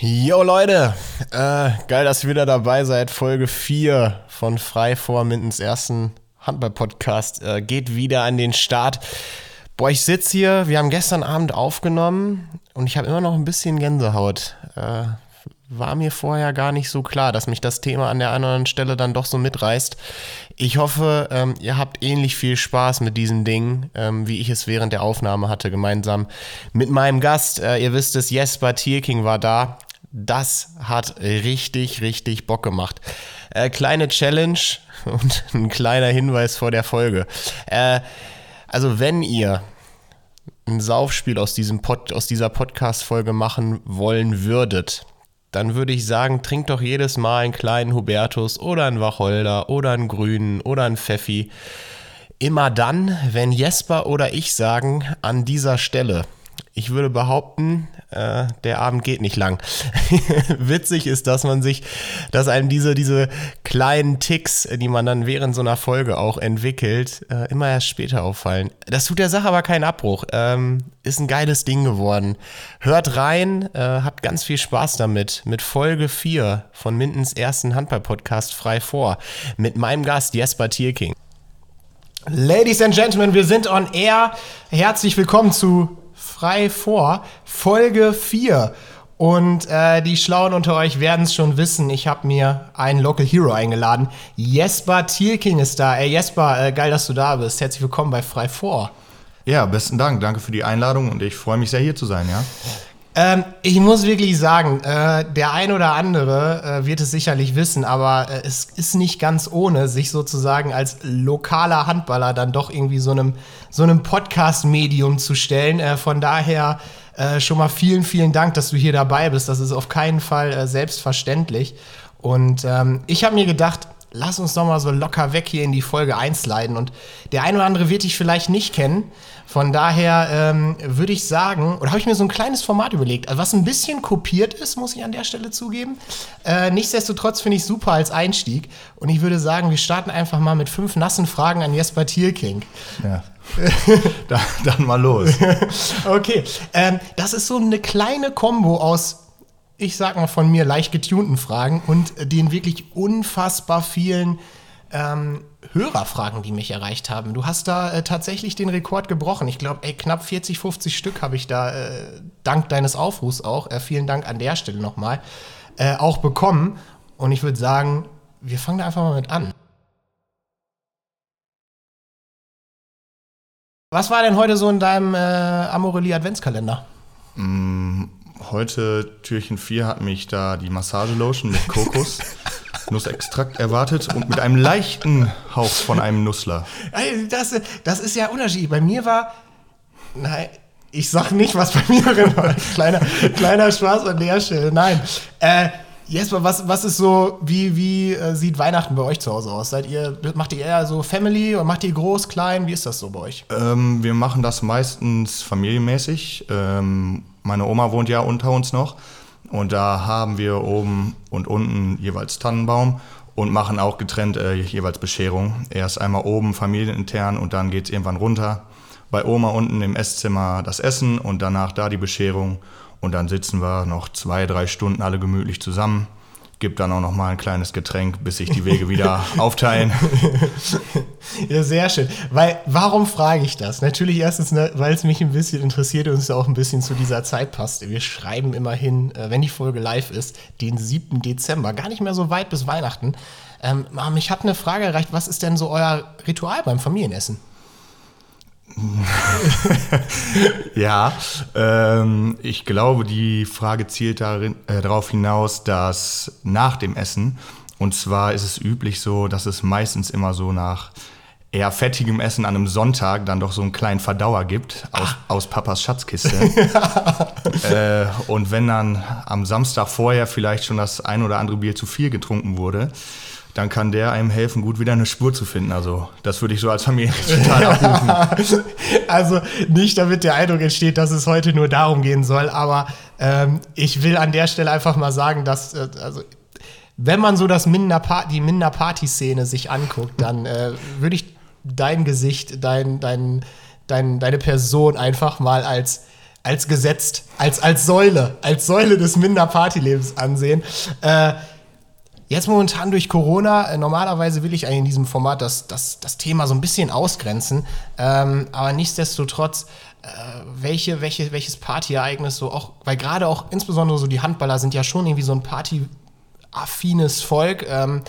Jo Leute, äh, geil, dass ihr wieder dabei seid. Folge 4 von Frei vor Mindens ersten Handball-Podcast äh, geht wieder an den Start. Boah, ich sitze hier, wir haben gestern Abend aufgenommen und ich habe immer noch ein bisschen Gänsehaut. Äh, war mir vorher gar nicht so klar, dass mich das Thema an der einen oder anderen Stelle dann doch so mitreißt. Ich hoffe, ähm, ihr habt ähnlich viel Spaß mit diesen Dingen, ähm, wie ich es während der Aufnahme hatte, gemeinsam mit meinem Gast. Äh, ihr wisst es, Jesper Tierking war da. Das hat richtig, richtig Bock gemacht. Äh, kleine Challenge und ein kleiner Hinweis vor der Folge. Äh, also wenn ihr ein Saufspiel aus, diesem Pod, aus dieser Podcast-Folge machen wollen würdet, dann würde ich sagen, trinkt doch jedes Mal einen kleinen Hubertus oder einen Wacholder oder einen Grünen oder einen Pfeffi. Immer dann, wenn Jesper oder ich sagen, an dieser Stelle ich würde behaupten, äh, der Abend geht nicht lang. Witzig ist, dass man sich, dass einem diese, diese kleinen Ticks, die man dann während so einer Folge auch entwickelt, äh, immer erst später auffallen. Das tut der Sache aber keinen Abbruch. Ähm, ist ein geiles Ding geworden. Hört rein, äh, habt ganz viel Spaß damit. Mit Folge 4 von Mindens ersten Handball-Podcast frei vor. Mit meinem Gast Jesper Tierking. Ladies and Gentlemen, wir sind on air. Herzlich willkommen zu frei vor, Folge 4. Und äh, die Schlauen unter euch werden es schon wissen. Ich habe mir einen Local Hero eingeladen. Jesper Thielking ist da. Ey, Jesper, äh, geil, dass du da bist. Herzlich willkommen bei Frei vor. Ja, besten Dank. Danke für die Einladung und ich freue mich sehr, hier zu sein, ja. Ähm, ich muss wirklich sagen, äh, der ein oder andere äh, wird es sicherlich wissen, aber äh, es ist nicht ganz ohne, sich sozusagen als lokaler Handballer dann doch irgendwie so einem, so einem Podcast-Medium zu stellen. Äh, von daher äh, schon mal vielen, vielen Dank, dass du hier dabei bist. Das ist auf keinen Fall äh, selbstverständlich. Und ähm, ich habe mir gedacht, lass uns doch mal so locker weg hier in die Folge einsliden. Und der ein oder andere wird dich vielleicht nicht kennen. Von daher ähm, würde ich sagen, oder habe ich mir so ein kleines Format überlegt, also was ein bisschen kopiert ist, muss ich an der Stelle zugeben. Äh, nichtsdestotrotz finde ich super als Einstieg. Und ich würde sagen, wir starten einfach mal mit fünf nassen Fragen an Jesper Thielking. Ja. da, dann mal los. okay, ähm, das ist so eine kleine Kombo aus ich sag mal von mir, leicht getunten Fragen und den wirklich unfassbar vielen ähm, Hörerfragen, die mich erreicht haben. Du hast da äh, tatsächlich den Rekord gebrochen. Ich glaube, knapp 40, 50 Stück habe ich da äh, dank deines Aufrufs auch, äh, vielen Dank an der Stelle nochmal, äh, auch bekommen. Und ich würde sagen, wir fangen da einfach mal mit an. Was war denn heute so in deinem äh, Amorelie Adventskalender? Mm, heute, Türchen 4, hat mich da die Massagelotion mit Kokos. Nussextrakt erwartet und mit einem leichten Hauch von einem Nussler. Das, das ist ja Unterschied. Bei mir war, nein, ich sag nicht, was bei mir drin war. Kleiner, kleiner Spaß an der Stelle. Nein. Äh, Jesper, was, was ist so, wie, wie äh, sieht Weihnachten bei euch zu Hause aus? Seid ihr, macht ihr eher so Family oder macht ihr groß, klein? Wie ist das so bei euch? Ähm, wir machen das meistens familienmäßig. Ähm, meine Oma wohnt ja unter uns noch. Und da haben wir oben und unten jeweils Tannenbaum und machen auch getrennt äh, jeweils Bescherung. Erst einmal oben familienintern und dann geht es irgendwann runter. Bei Oma unten im Esszimmer das Essen und danach da die Bescherung. Und dann sitzen wir noch zwei, drei Stunden alle gemütlich zusammen gibt dann auch noch mal ein kleines Getränk, bis sich die Wege wieder aufteilen. Ja, sehr schön. Weil, warum frage ich das? Natürlich erstens, ne, weil es mich ein bisschen interessiert und es auch ein bisschen zu dieser Zeit passt. Wir schreiben immerhin, äh, wenn die Folge live ist, den 7. Dezember. Gar nicht mehr so weit bis Weihnachten. Ähm, mich hat eine Frage erreicht, was ist denn so euer Ritual beim Familienessen? ja, ähm, ich glaube, die Frage zielt darin, äh, darauf hinaus, dass nach dem Essen, und zwar ist es üblich so, dass es meistens immer so nach eher fettigem Essen an einem Sonntag dann doch so einen kleinen Verdauer gibt aus, aus Papas Schatzkiste. äh, und wenn dann am Samstag vorher vielleicht schon das ein oder andere Bier zu viel getrunken wurde, dann kann der einem helfen, gut wieder eine Spur zu finden. Also das würde ich so als Familie total abrufen. also nicht, damit der Eindruck entsteht, dass es heute nur darum gehen soll, aber ähm, ich will an der Stelle einfach mal sagen, dass äh, also wenn man so das Minder die Minder-Party-Szene sich anguckt, dann äh, würde ich dein Gesicht, dein, dein, dein, deine Person einfach mal als als gesetzt, als, als Säule, als Säule des Minder-Partylebens ansehen. Äh, Jetzt momentan durch Corona, äh, normalerweise will ich eigentlich in diesem Format das, das, das Thema so ein bisschen ausgrenzen, ähm, aber nichtsdestotrotz, äh, welche, welche, welches Partyereignis so auch, weil gerade auch insbesondere so die Handballer sind ja schon irgendwie so ein partyaffines Volk. Ähm,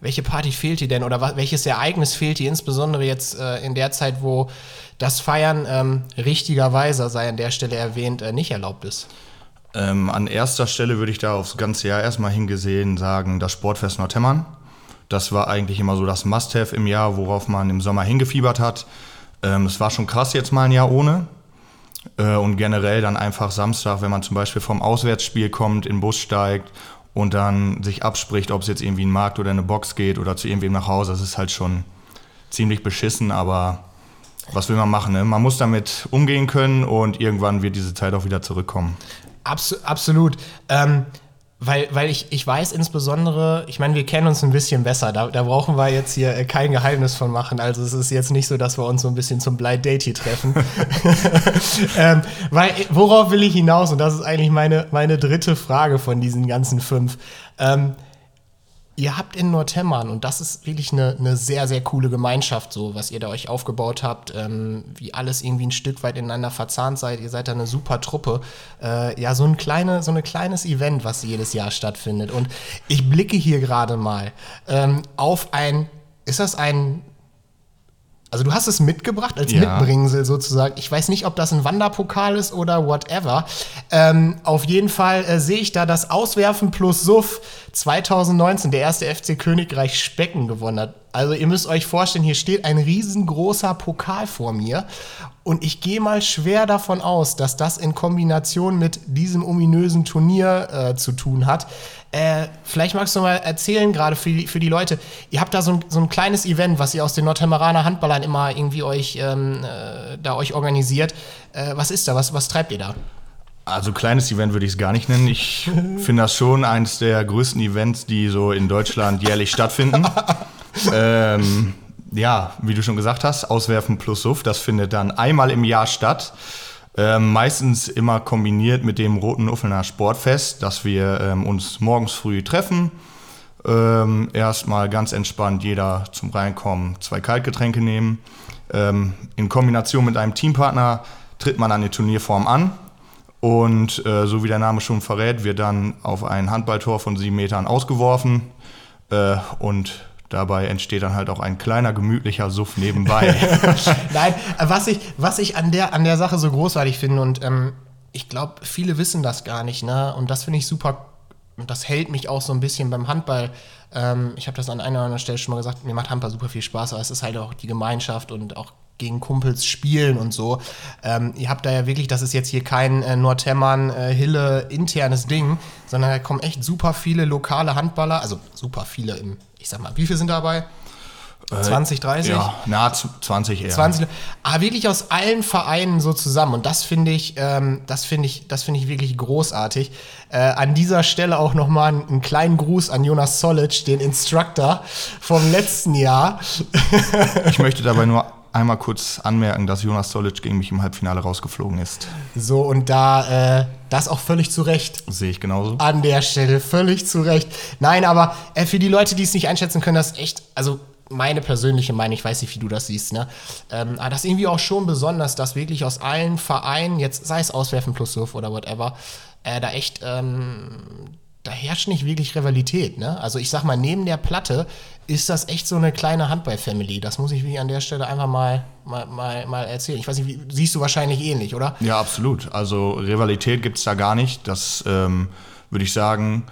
welche Party fehlt dir denn oder welches Ereignis fehlt dir insbesondere jetzt äh, in der Zeit, wo das Feiern ähm, richtigerweise, sei an der Stelle erwähnt, äh, nicht erlaubt ist? Ähm, an erster Stelle würde ich da aufs ganze Jahr erstmal hingesehen sagen, das Sportfest Nordhemmern. Das war eigentlich immer so das Must-Have im Jahr, worauf man im Sommer hingefiebert hat. Ähm, es war schon krass jetzt mal ein Jahr ohne. Äh, und generell dann einfach Samstag, wenn man zum Beispiel vom Auswärtsspiel kommt, in den Bus steigt und dann sich abspricht, ob es jetzt irgendwie in einen Markt oder in eine Box geht oder zu irgendwem nach Hause. Das ist halt schon ziemlich beschissen, aber was will man machen? Ne? Man muss damit umgehen können und irgendwann wird diese Zeit auch wieder zurückkommen. Abs absolut. Ähm, weil, weil ich, ich weiß insbesondere, ich meine, wir kennen uns ein bisschen besser, da, da brauchen wir jetzt hier äh, kein Geheimnis von machen. Also es ist jetzt nicht so, dass wir uns so ein bisschen zum Blind Date hier treffen. ähm, weil, worauf will ich hinaus? Und das ist eigentlich meine, meine dritte Frage von diesen ganzen fünf. Ähm, ihr habt in Nordhemmern, und das ist wirklich eine, eine sehr, sehr coole Gemeinschaft, so was ihr da euch aufgebaut habt, ähm, wie alles irgendwie ein Stück weit ineinander verzahnt seid. Ihr seid da eine super Truppe. Äh, ja, so ein, kleine, so ein kleines Event, was jedes Jahr stattfindet. Und ich blicke hier gerade mal ähm, auf ein, ist das ein also du hast es mitgebracht als ja. Mitbringsel sozusagen. Ich weiß nicht, ob das ein Wanderpokal ist oder whatever. Ähm, auf jeden Fall äh, sehe ich da das Auswerfen plus Suff 2019, der erste FC Königreich Specken gewonnen hat. Also ihr müsst euch vorstellen, hier steht ein riesengroßer Pokal vor mir und ich gehe mal schwer davon aus, dass das in Kombination mit diesem ominösen Turnier äh, zu tun hat. Äh, vielleicht magst du mal erzählen, gerade für, die, für die Leute, ihr habt da so ein, so ein kleines Event, was ihr aus den Nordhemmeraner Handballern immer irgendwie euch, ähm, äh, da euch organisiert. Äh, was ist da? Was, was treibt ihr da? Also kleines Event würde ich es gar nicht nennen. Ich finde das schon eines der größten Events, die so in Deutschland jährlich stattfinden. ähm, ja, wie du schon gesagt hast, Auswerfen plus Suff, das findet dann einmal im Jahr statt. Ähm, meistens immer kombiniert mit dem Roten Uffelner Sportfest, dass wir ähm, uns morgens früh treffen. Ähm, erstmal ganz entspannt jeder zum Reinkommen zwei Kaltgetränke nehmen. Ähm, in Kombination mit einem Teampartner tritt man an die Turnierform an. Und äh, so wie der Name schon verrät, wird dann auf ein Handballtor von sieben Metern ausgeworfen. Äh, und Dabei entsteht dann halt auch ein kleiner, gemütlicher Suff nebenbei. Nein, was ich, was ich an, der, an der Sache so großartig finde und ähm, ich glaube, viele wissen das gar nicht, ne? Und das finde ich super, und das hält mich auch so ein bisschen beim Handball. Ähm, ich habe das an einer oder anderen Stelle schon mal gesagt, mir macht Handball super viel Spaß, aber es ist halt auch die Gemeinschaft und auch gegen Kumpels spielen und so. Ähm, ihr habt da ja wirklich, das ist jetzt hier kein äh, Nordhemmern, äh, Hille internes Ding, sondern da kommen echt super viele lokale Handballer, also super viele im ich sag mal, wie viele sind dabei? 20, 30? Ja, na, 20 eher. 20, aber wirklich aus allen Vereinen so zusammen. Und das finde ich, ähm, das finde ich, das finde ich wirklich großartig. Äh, an dieser Stelle auch nochmal einen, einen kleinen Gruß an Jonas Solic, den Instructor vom letzten Jahr. ich möchte dabei nur einmal kurz anmerken, dass Jonas Solic gegen mich im Halbfinale rausgeflogen ist. So, und da, äh, das auch völlig zu Recht. Sehe ich genauso. An der Stelle, völlig zu Recht. Nein, aber äh, für die Leute, die es nicht einschätzen können, das ist echt, also meine persönliche Meinung, ich weiß nicht, wie du das siehst, ne? Ähm, aber das ist irgendwie auch schon besonders, dass wirklich aus allen Vereinen, jetzt sei es Auswerfen plus Surf oder whatever, äh, da echt ähm, da herrscht nicht wirklich Rivalität. Ne? Also ich sag mal, neben der Platte ist das echt so eine kleine Handball-Family. Das muss ich wie an der Stelle einfach mal, mal, mal, mal erzählen. Ich weiß nicht, wie, siehst du wahrscheinlich ähnlich, oder? Ja, absolut. Also Rivalität gibt es da gar nicht. Das ähm, würde ich sagen.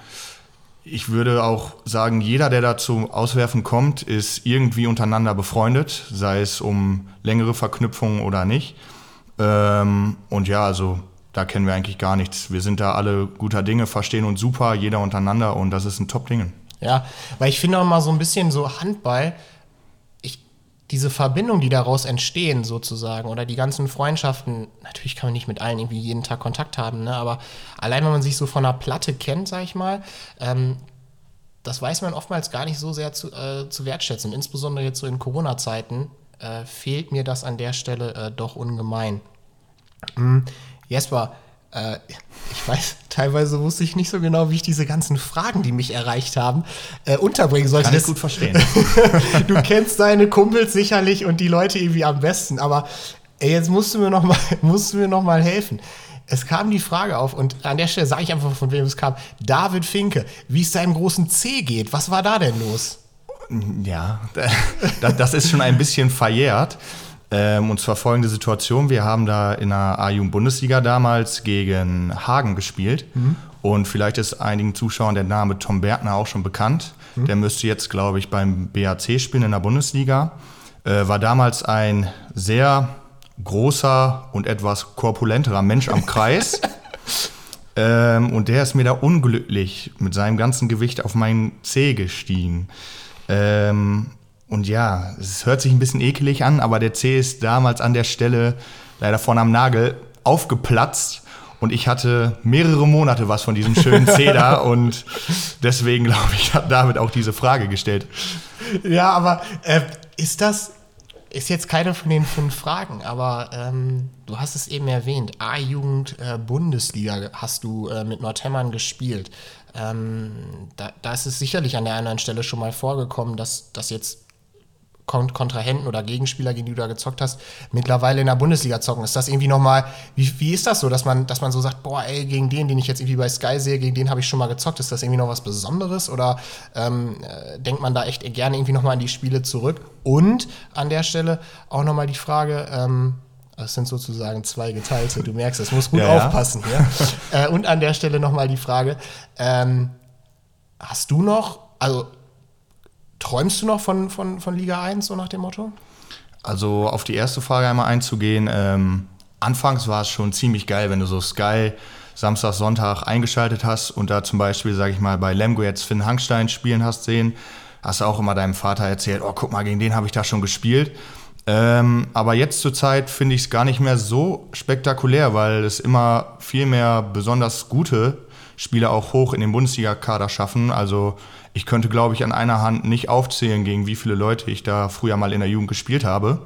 Ich würde auch sagen, jeder, der da zum Auswerfen kommt, ist irgendwie untereinander befreundet, sei es um längere Verknüpfungen oder nicht. Ähm, und ja, also da kennen wir eigentlich gar nichts. Wir sind da alle guter Dinge, verstehen uns super, jeder untereinander und das ist ein Top-Ding. Ja, weil ich finde auch mal so ein bisschen so Handball, ich, diese Verbindung, die daraus entstehen sozusagen oder die ganzen Freundschaften, natürlich kann man nicht mit allen irgendwie jeden Tag Kontakt haben, ne, aber allein wenn man sich so von einer Platte kennt, sag ich mal, ähm, das weiß man oftmals gar nicht so sehr zu, äh, zu wertschätzen. Insbesondere jetzt so in Corona-Zeiten äh, fehlt mir das an der Stelle äh, doch ungemein. Mhm. Jesper, äh, ich weiß, teilweise wusste ich nicht so genau, wie ich diese ganzen Fragen, die mich erreicht haben, äh, unterbringen sollte. Kann ich gut verstehen. du kennst deine Kumpels sicherlich und die Leute irgendwie am besten, aber ey, jetzt musst du mir noch mal, musst du mir noch mal helfen. Es kam die Frage auf und an der Stelle sage ich einfach, von wem es kam. David Finke, wie es seinem großen C geht. Was war da denn los? Ja, das ist schon ein bisschen verjährt. Ähm, und zwar folgende Situation: Wir haben da in der A-Jugend-Bundesliga damals gegen Hagen gespielt. Mhm. Und vielleicht ist einigen Zuschauern der Name Tom Bergner auch schon bekannt. Mhm. Der müsste jetzt, glaube ich, beim BAC spielen in der Bundesliga. Äh, war damals ein sehr großer und etwas korpulenterer Mensch am Kreis. ähm, und der ist mir da unglücklich mit seinem ganzen Gewicht auf meinen Zeh gestiegen. Ähm, und ja, es hört sich ein bisschen ekelig an, aber der Zeh ist damals an der Stelle leider vorne am Nagel aufgeplatzt. Und ich hatte mehrere Monate was von diesem schönen Zeh da. und deswegen, glaube ich, hat David auch diese Frage gestellt. Ja, aber äh, ist das, ist jetzt keine von den fünf Fragen, aber ähm, du hast es eben erwähnt. A-Jugend äh, Bundesliga hast du äh, mit Nordhemmern gespielt. Ähm, da, da, ist es sicherlich an der anderen Stelle schon mal vorgekommen, dass, dass jetzt Kontrahenten oder Gegenspieler, gegen die du da gezockt hast, mittlerweile in der Bundesliga zocken. Ist das irgendwie nochmal, wie, wie ist das so, dass man, dass man so sagt, boah, ey, gegen den, den ich jetzt irgendwie bei Sky sehe, gegen den habe ich schon mal gezockt, ist das irgendwie noch was Besonderes oder ähm, äh, denkt man da echt gerne irgendwie nochmal an die Spiele zurück? Und an der Stelle auch nochmal die Frage, ähm, das sind sozusagen zwei geteilte, du merkst, es muss gut ja, aufpassen hier. Ja? äh, und an der Stelle nochmal die Frage, ähm, hast du noch, also Träumst du noch von, von, von Liga 1, so nach dem Motto? Also auf die erste Frage einmal einzugehen. Ähm, anfangs war es schon ziemlich geil, wenn du so Sky Samstag, Sonntag eingeschaltet hast und da zum Beispiel, sage ich mal, bei Lemgo jetzt Finn Hangstein spielen hast sehen. Hast du auch immer deinem Vater erzählt, oh, guck mal, gegen den habe ich da schon gespielt. Ähm, aber jetzt zur Zeit finde ich es gar nicht mehr so spektakulär, weil es immer viel mehr besonders gute Spieler auch hoch in den Bundesliga-Kader schaffen. Also ich könnte, glaube ich, an einer Hand nicht aufzählen, gegen wie viele Leute ich da früher mal in der Jugend gespielt habe.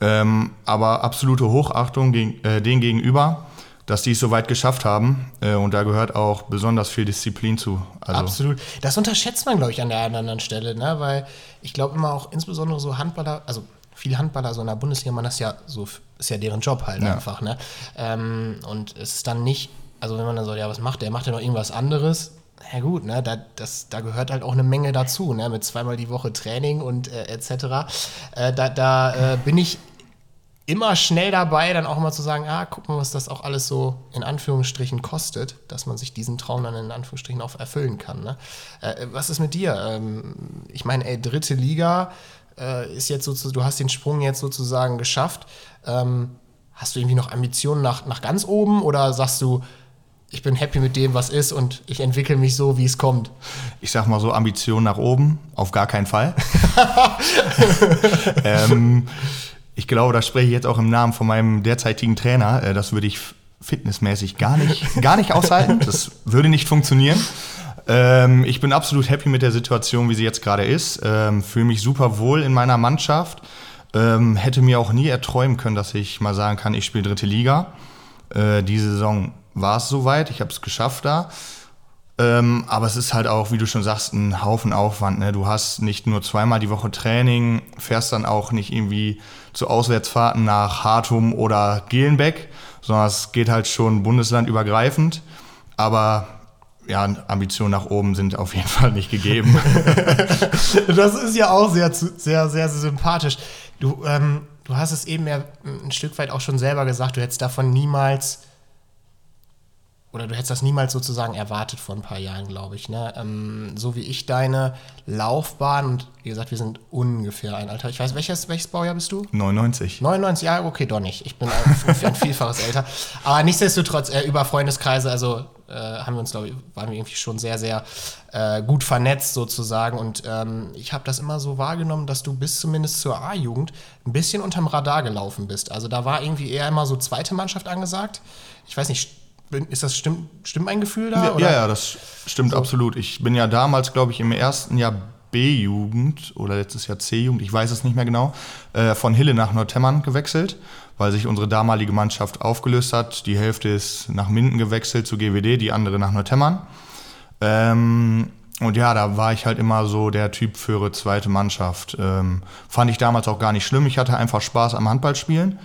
Ähm, aber absolute Hochachtung gegen, äh, denen gegenüber, dass die es so weit geschafft haben. Äh, und da gehört auch besonders viel Disziplin zu. Also Absolut. Das unterschätzt man, glaube ich, an der einen anderen Stelle, ne? weil ich glaube immer auch insbesondere so Handballer, also viele Handballer so in der Bundesliga, man das ja so, ist ja deren Job halt ja. einfach. Ne? Ähm, und es ist dann nicht, also wenn man dann so, ja, was macht der? Macht der noch irgendwas anderes? ja gut, ne, da, das, da gehört halt auch eine Menge dazu, ne, mit zweimal die Woche Training und äh, etc. Äh, da da äh, bin ich immer schnell dabei, dann auch mal zu sagen, ah, guck mal, was das auch alles so in Anführungsstrichen kostet, dass man sich diesen Traum dann in Anführungsstrichen auch erfüllen kann. Ne? Äh, was ist mit dir? Ähm, ich meine, ey, dritte Liga äh, ist jetzt sozusagen, du hast den Sprung jetzt sozusagen geschafft. Ähm, hast du irgendwie noch Ambitionen nach, nach ganz oben oder sagst du, ich bin happy mit dem, was ist und ich entwickle mich so, wie es kommt. Ich sag mal so, Ambition nach oben, auf gar keinen Fall. ähm, ich glaube, da spreche ich jetzt auch im Namen von meinem derzeitigen Trainer. Äh, das würde ich fitnessmäßig gar nicht, gar nicht aushalten. Das würde nicht funktionieren. Ähm, ich bin absolut happy mit der Situation, wie sie jetzt gerade ist. Ähm, Fühle mich super wohl in meiner Mannschaft. Ähm, hätte mir auch nie erträumen können, dass ich mal sagen kann, ich spiele dritte Liga. Äh, diese Saison war es soweit, ich habe es geschafft da. Ähm, aber es ist halt auch, wie du schon sagst, ein Haufen Aufwand. Ne? Du hast nicht nur zweimal die Woche Training, fährst dann auch nicht irgendwie zu Auswärtsfahrten nach Hartum oder Gelenbeck, sondern es geht halt schon bundeslandübergreifend. Aber ja, Ambitionen nach oben sind auf jeden Fall nicht gegeben. das ist ja auch sehr, sehr, sehr, sehr sympathisch. Du, ähm, du hast es eben ja ein Stück weit auch schon selber gesagt, du hättest davon niemals oder du hättest das niemals sozusagen erwartet vor ein paar Jahren, glaube ich. Ne? Ähm, so wie ich deine Laufbahn und wie gesagt, wir sind ungefähr ein Alter. Ich weiß, welches, welches Baujahr bist du? 99. 99, ja, okay, doch nicht. Ich bin ein, ein Vielfaches älter. Aber nichtsdestotrotz, äh, über Freundeskreise, also äh, haben wir uns, glaube ich, waren wir irgendwie schon sehr, sehr äh, gut vernetzt sozusagen. Und ähm, ich habe das immer so wahrgenommen, dass du bis zumindest zur A-Jugend ein bisschen unterm Radar gelaufen bist. Also da war irgendwie eher immer so zweite Mannschaft angesagt. Ich weiß nicht, ist das stimmt, stimmt ein Gefühl da? Ja, oder? ja, das stimmt so. absolut. Ich bin ja damals, glaube ich, im ersten Jahr B-Jugend oder letztes Jahr C-Jugend, ich weiß es nicht mehr genau, äh, von Hille nach Nordhemmern gewechselt, weil sich unsere damalige Mannschaft aufgelöst hat. Die Hälfte ist nach Minden gewechselt zu GWD, die andere nach Nordhemmern. Ähm, und ja, da war ich halt immer so der Typ für zweite Mannschaft. Ähm, fand ich damals auch gar nicht schlimm. Ich hatte einfach Spaß am Handballspielen.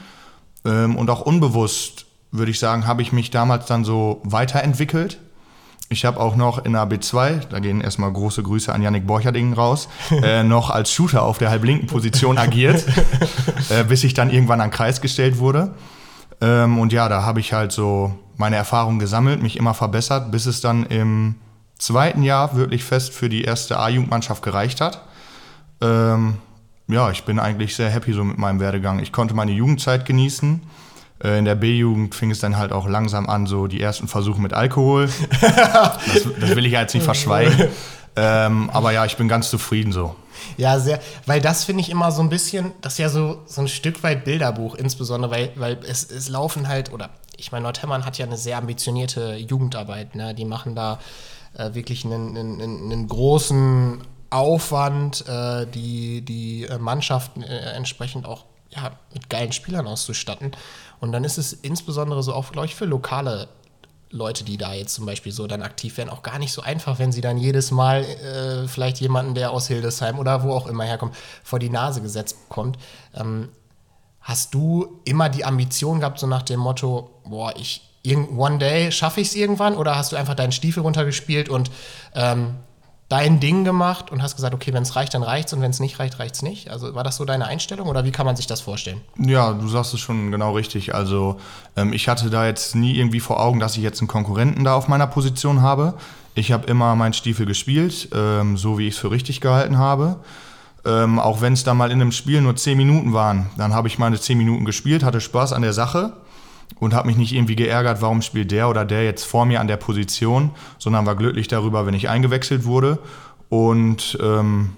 Ähm, und auch unbewusst, würde ich sagen, habe ich mich damals dann so weiterentwickelt. Ich habe auch noch in der B2, da gehen erstmal große Grüße an Yannick Borcherding raus, äh, noch als Shooter auf der halblinken Position agiert, äh, bis ich dann irgendwann an Kreis gestellt wurde. Ähm, und ja, da habe ich halt so meine Erfahrungen gesammelt, mich immer verbessert, bis es dann im zweiten Jahr wirklich fest für die erste A-Jugendmannschaft gereicht hat. Ähm, ja, ich bin eigentlich sehr happy so mit meinem Werdegang. Ich konnte meine Jugendzeit genießen in der B-Jugend fing es dann halt auch langsam an, so die ersten Versuche mit Alkohol. das, das will ich jetzt nicht verschweigen. Ähm, aber ja, ich bin ganz zufrieden so. Ja, sehr, weil das finde ich immer so ein bisschen, das ist ja so, so ein Stück weit Bilderbuch, insbesondere, weil, weil es, es laufen halt, oder ich meine, Nordhemmern hat ja eine sehr ambitionierte Jugendarbeit, ne? die machen da äh, wirklich einen, einen, einen, großen Aufwand, äh, die, die äh, Mannschaften äh, entsprechend auch ja, mit geilen Spielern auszustatten. Und dann ist es insbesondere so auch, glaube ich, für lokale Leute, die da jetzt zum Beispiel so dann aktiv werden, auch gar nicht so einfach, wenn sie dann jedes Mal äh, vielleicht jemanden, der aus Hildesheim oder wo auch immer herkommt, vor die Nase gesetzt bekommt. Ähm, hast du immer die Ambition gehabt, so nach dem Motto, boah, ich, one day schaffe ich es irgendwann? Oder hast du einfach deinen Stiefel runtergespielt und ähm, dein Ding gemacht und hast gesagt, okay, wenn es reicht, dann reicht's und wenn es nicht reicht, reicht's nicht? Also war das so deine Einstellung oder wie kann man sich das vorstellen? Ja, du sagst es schon genau richtig. Also ähm, ich hatte da jetzt nie irgendwie vor Augen, dass ich jetzt einen Konkurrenten da auf meiner Position habe. Ich habe immer meinen Stiefel gespielt, ähm, so wie ich es für richtig gehalten habe. Ähm, auch wenn es da mal in einem Spiel nur 10 Minuten waren, dann habe ich meine 10 Minuten gespielt, hatte Spaß an der Sache und habe mich nicht irgendwie geärgert, warum spielt der oder der jetzt vor mir an der Position, sondern war glücklich darüber, wenn ich eingewechselt wurde. Und ähm,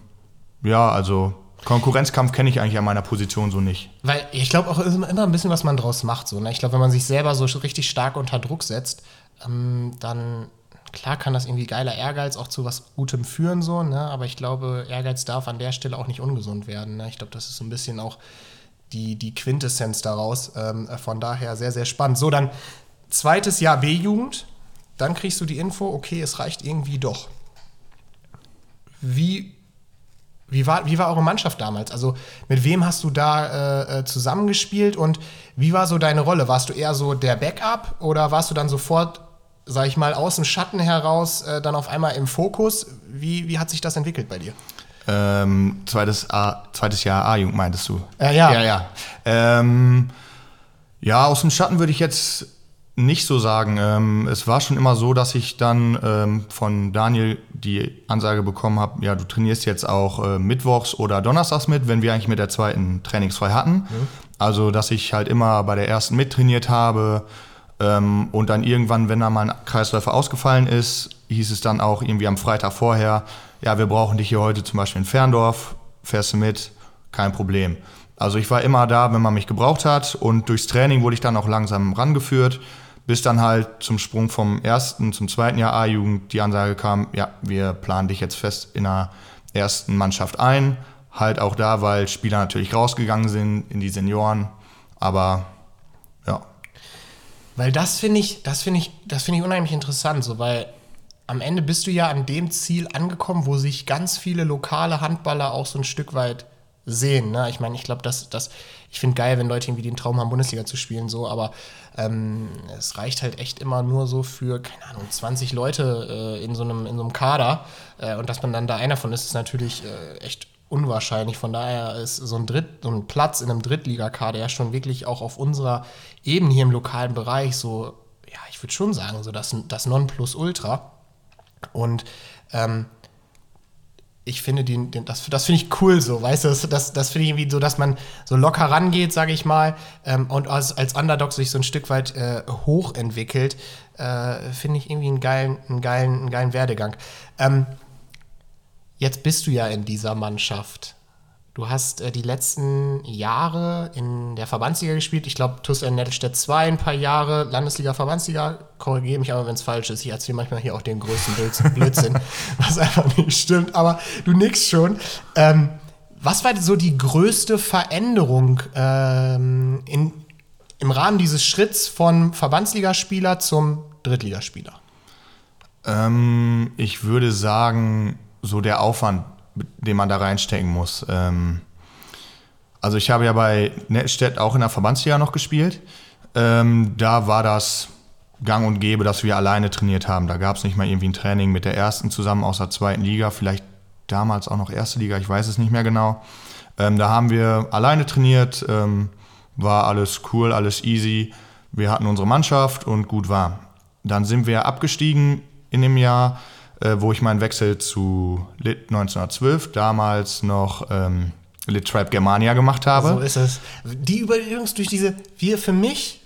ja, also Konkurrenzkampf kenne ich eigentlich an meiner Position so nicht. Weil ich glaube auch immer ein bisschen, was man draus macht. So, ne? Ich glaube, wenn man sich selber so richtig stark unter Druck setzt, ähm, dann klar kann das irgendwie geiler Ehrgeiz auch zu was Gutem führen, so, ne? aber ich glaube, Ehrgeiz darf an der Stelle auch nicht ungesund werden. Ne? Ich glaube, das ist so ein bisschen auch die, die Quintessenz daraus. Ähm, von daher sehr, sehr spannend. So, dann zweites Jahr B-Jugend. Dann kriegst du die Info, okay, es reicht irgendwie doch. Wie, wie, war, wie war eure Mannschaft damals? Also mit wem hast du da äh, äh, zusammengespielt und wie war so deine Rolle? Warst du eher so der Backup oder warst du dann sofort, sag ich mal, aus dem Schatten heraus äh, dann auf einmal im Fokus? Wie, wie hat sich das entwickelt bei dir? Ähm, zweites, A, zweites Jahr A-Jugend meintest du? Ja, ja. Ja, ja. Ähm, ja, aus dem Schatten würde ich jetzt nicht so sagen. Ähm, es war schon immer so, dass ich dann ähm, von Daniel die Ansage bekommen habe, ja, du trainierst jetzt auch äh, mittwochs oder donnerstags mit, wenn wir eigentlich mit der zweiten trainingsfrei hatten. Mhm. Also, dass ich halt immer bei der ersten mittrainiert habe ähm, und dann irgendwann, wenn da mal ein Kreisläufer ausgefallen ist, hieß es dann auch irgendwie am Freitag vorher, ja, wir brauchen dich hier heute zum Beispiel in Ferndorf, fährst du mit, kein Problem. Also ich war immer da, wenn man mich gebraucht hat und durchs Training wurde ich dann auch langsam rangeführt, bis dann halt zum Sprung vom ersten zum zweiten Jahr A-Jugend die Ansage kam, ja, wir planen dich jetzt fest in der ersten Mannschaft ein. Halt auch da, weil Spieler natürlich rausgegangen sind in die Senioren, aber ja. Weil das finde ich, das finde ich, das finde ich unheimlich interessant, so weil am Ende bist du ja an dem Ziel angekommen, wo sich ganz viele lokale Handballer auch so ein Stück weit sehen. Ne? Ich meine, ich glaube, dass das, ich finde geil, wenn Leute irgendwie den Traum haben, Bundesliga zu spielen, so, aber ähm, es reicht halt echt immer nur so für, keine Ahnung, 20 Leute äh, in, so einem, in so einem Kader. Äh, und dass man dann da einer von ist, ist natürlich äh, echt unwahrscheinlich. Von daher ist so ein, Dritt, so ein Platz in einem Drittligakader ja schon wirklich auch auf unserer Ebene hier im lokalen Bereich so, ja, ich würde schon sagen, so das, das Nonplusultra. Und ähm, ich finde den, den das, das finde ich cool so, weißt du, das, das, das finde ich irgendwie so, dass man so locker rangeht, sage ich mal, ähm, und als, als Underdog sich so ein Stück weit äh, hochentwickelt, äh, finde ich irgendwie einen geilen, einen geilen, einen geilen Werdegang. Ähm, jetzt bist du ja in dieser Mannschaft. Du hast äh, die letzten Jahre in der Verbandsliga gespielt. Ich glaube, TuS Nettelstedt 2 ein paar Jahre, Landesliga, Verbandsliga. Korrigiere mich aber, wenn es falsch ist. Ich erzähle manchmal hier auch den größten Blödsinn, was einfach nicht stimmt. Aber du nix schon. Ähm, was war so die größte Veränderung ähm, in, im Rahmen dieses Schritts von Verbandsligaspieler zum Drittligaspieler? Ähm, ich würde sagen, so der Aufwand, den man da reinstecken muss. Ähm, also ich habe ja bei Nettstedt auch in der Verbandsliga noch gespielt. Ähm, da war das gang und gäbe, dass wir alleine trainiert haben. Da gab es nicht mal irgendwie ein Training mit der ersten zusammen aus der zweiten Liga, vielleicht damals auch noch erste Liga, ich weiß es nicht mehr genau. Ähm, da haben wir alleine trainiert, ähm, war alles cool, alles easy. Wir hatten unsere Mannschaft und gut war. Dann sind wir abgestiegen in dem Jahr äh, wo ich meinen Wechsel zu Lit 1912, damals noch ähm, Lit Tribe Germania gemacht habe. So ist es. Die übrigens durch diese, wir für mich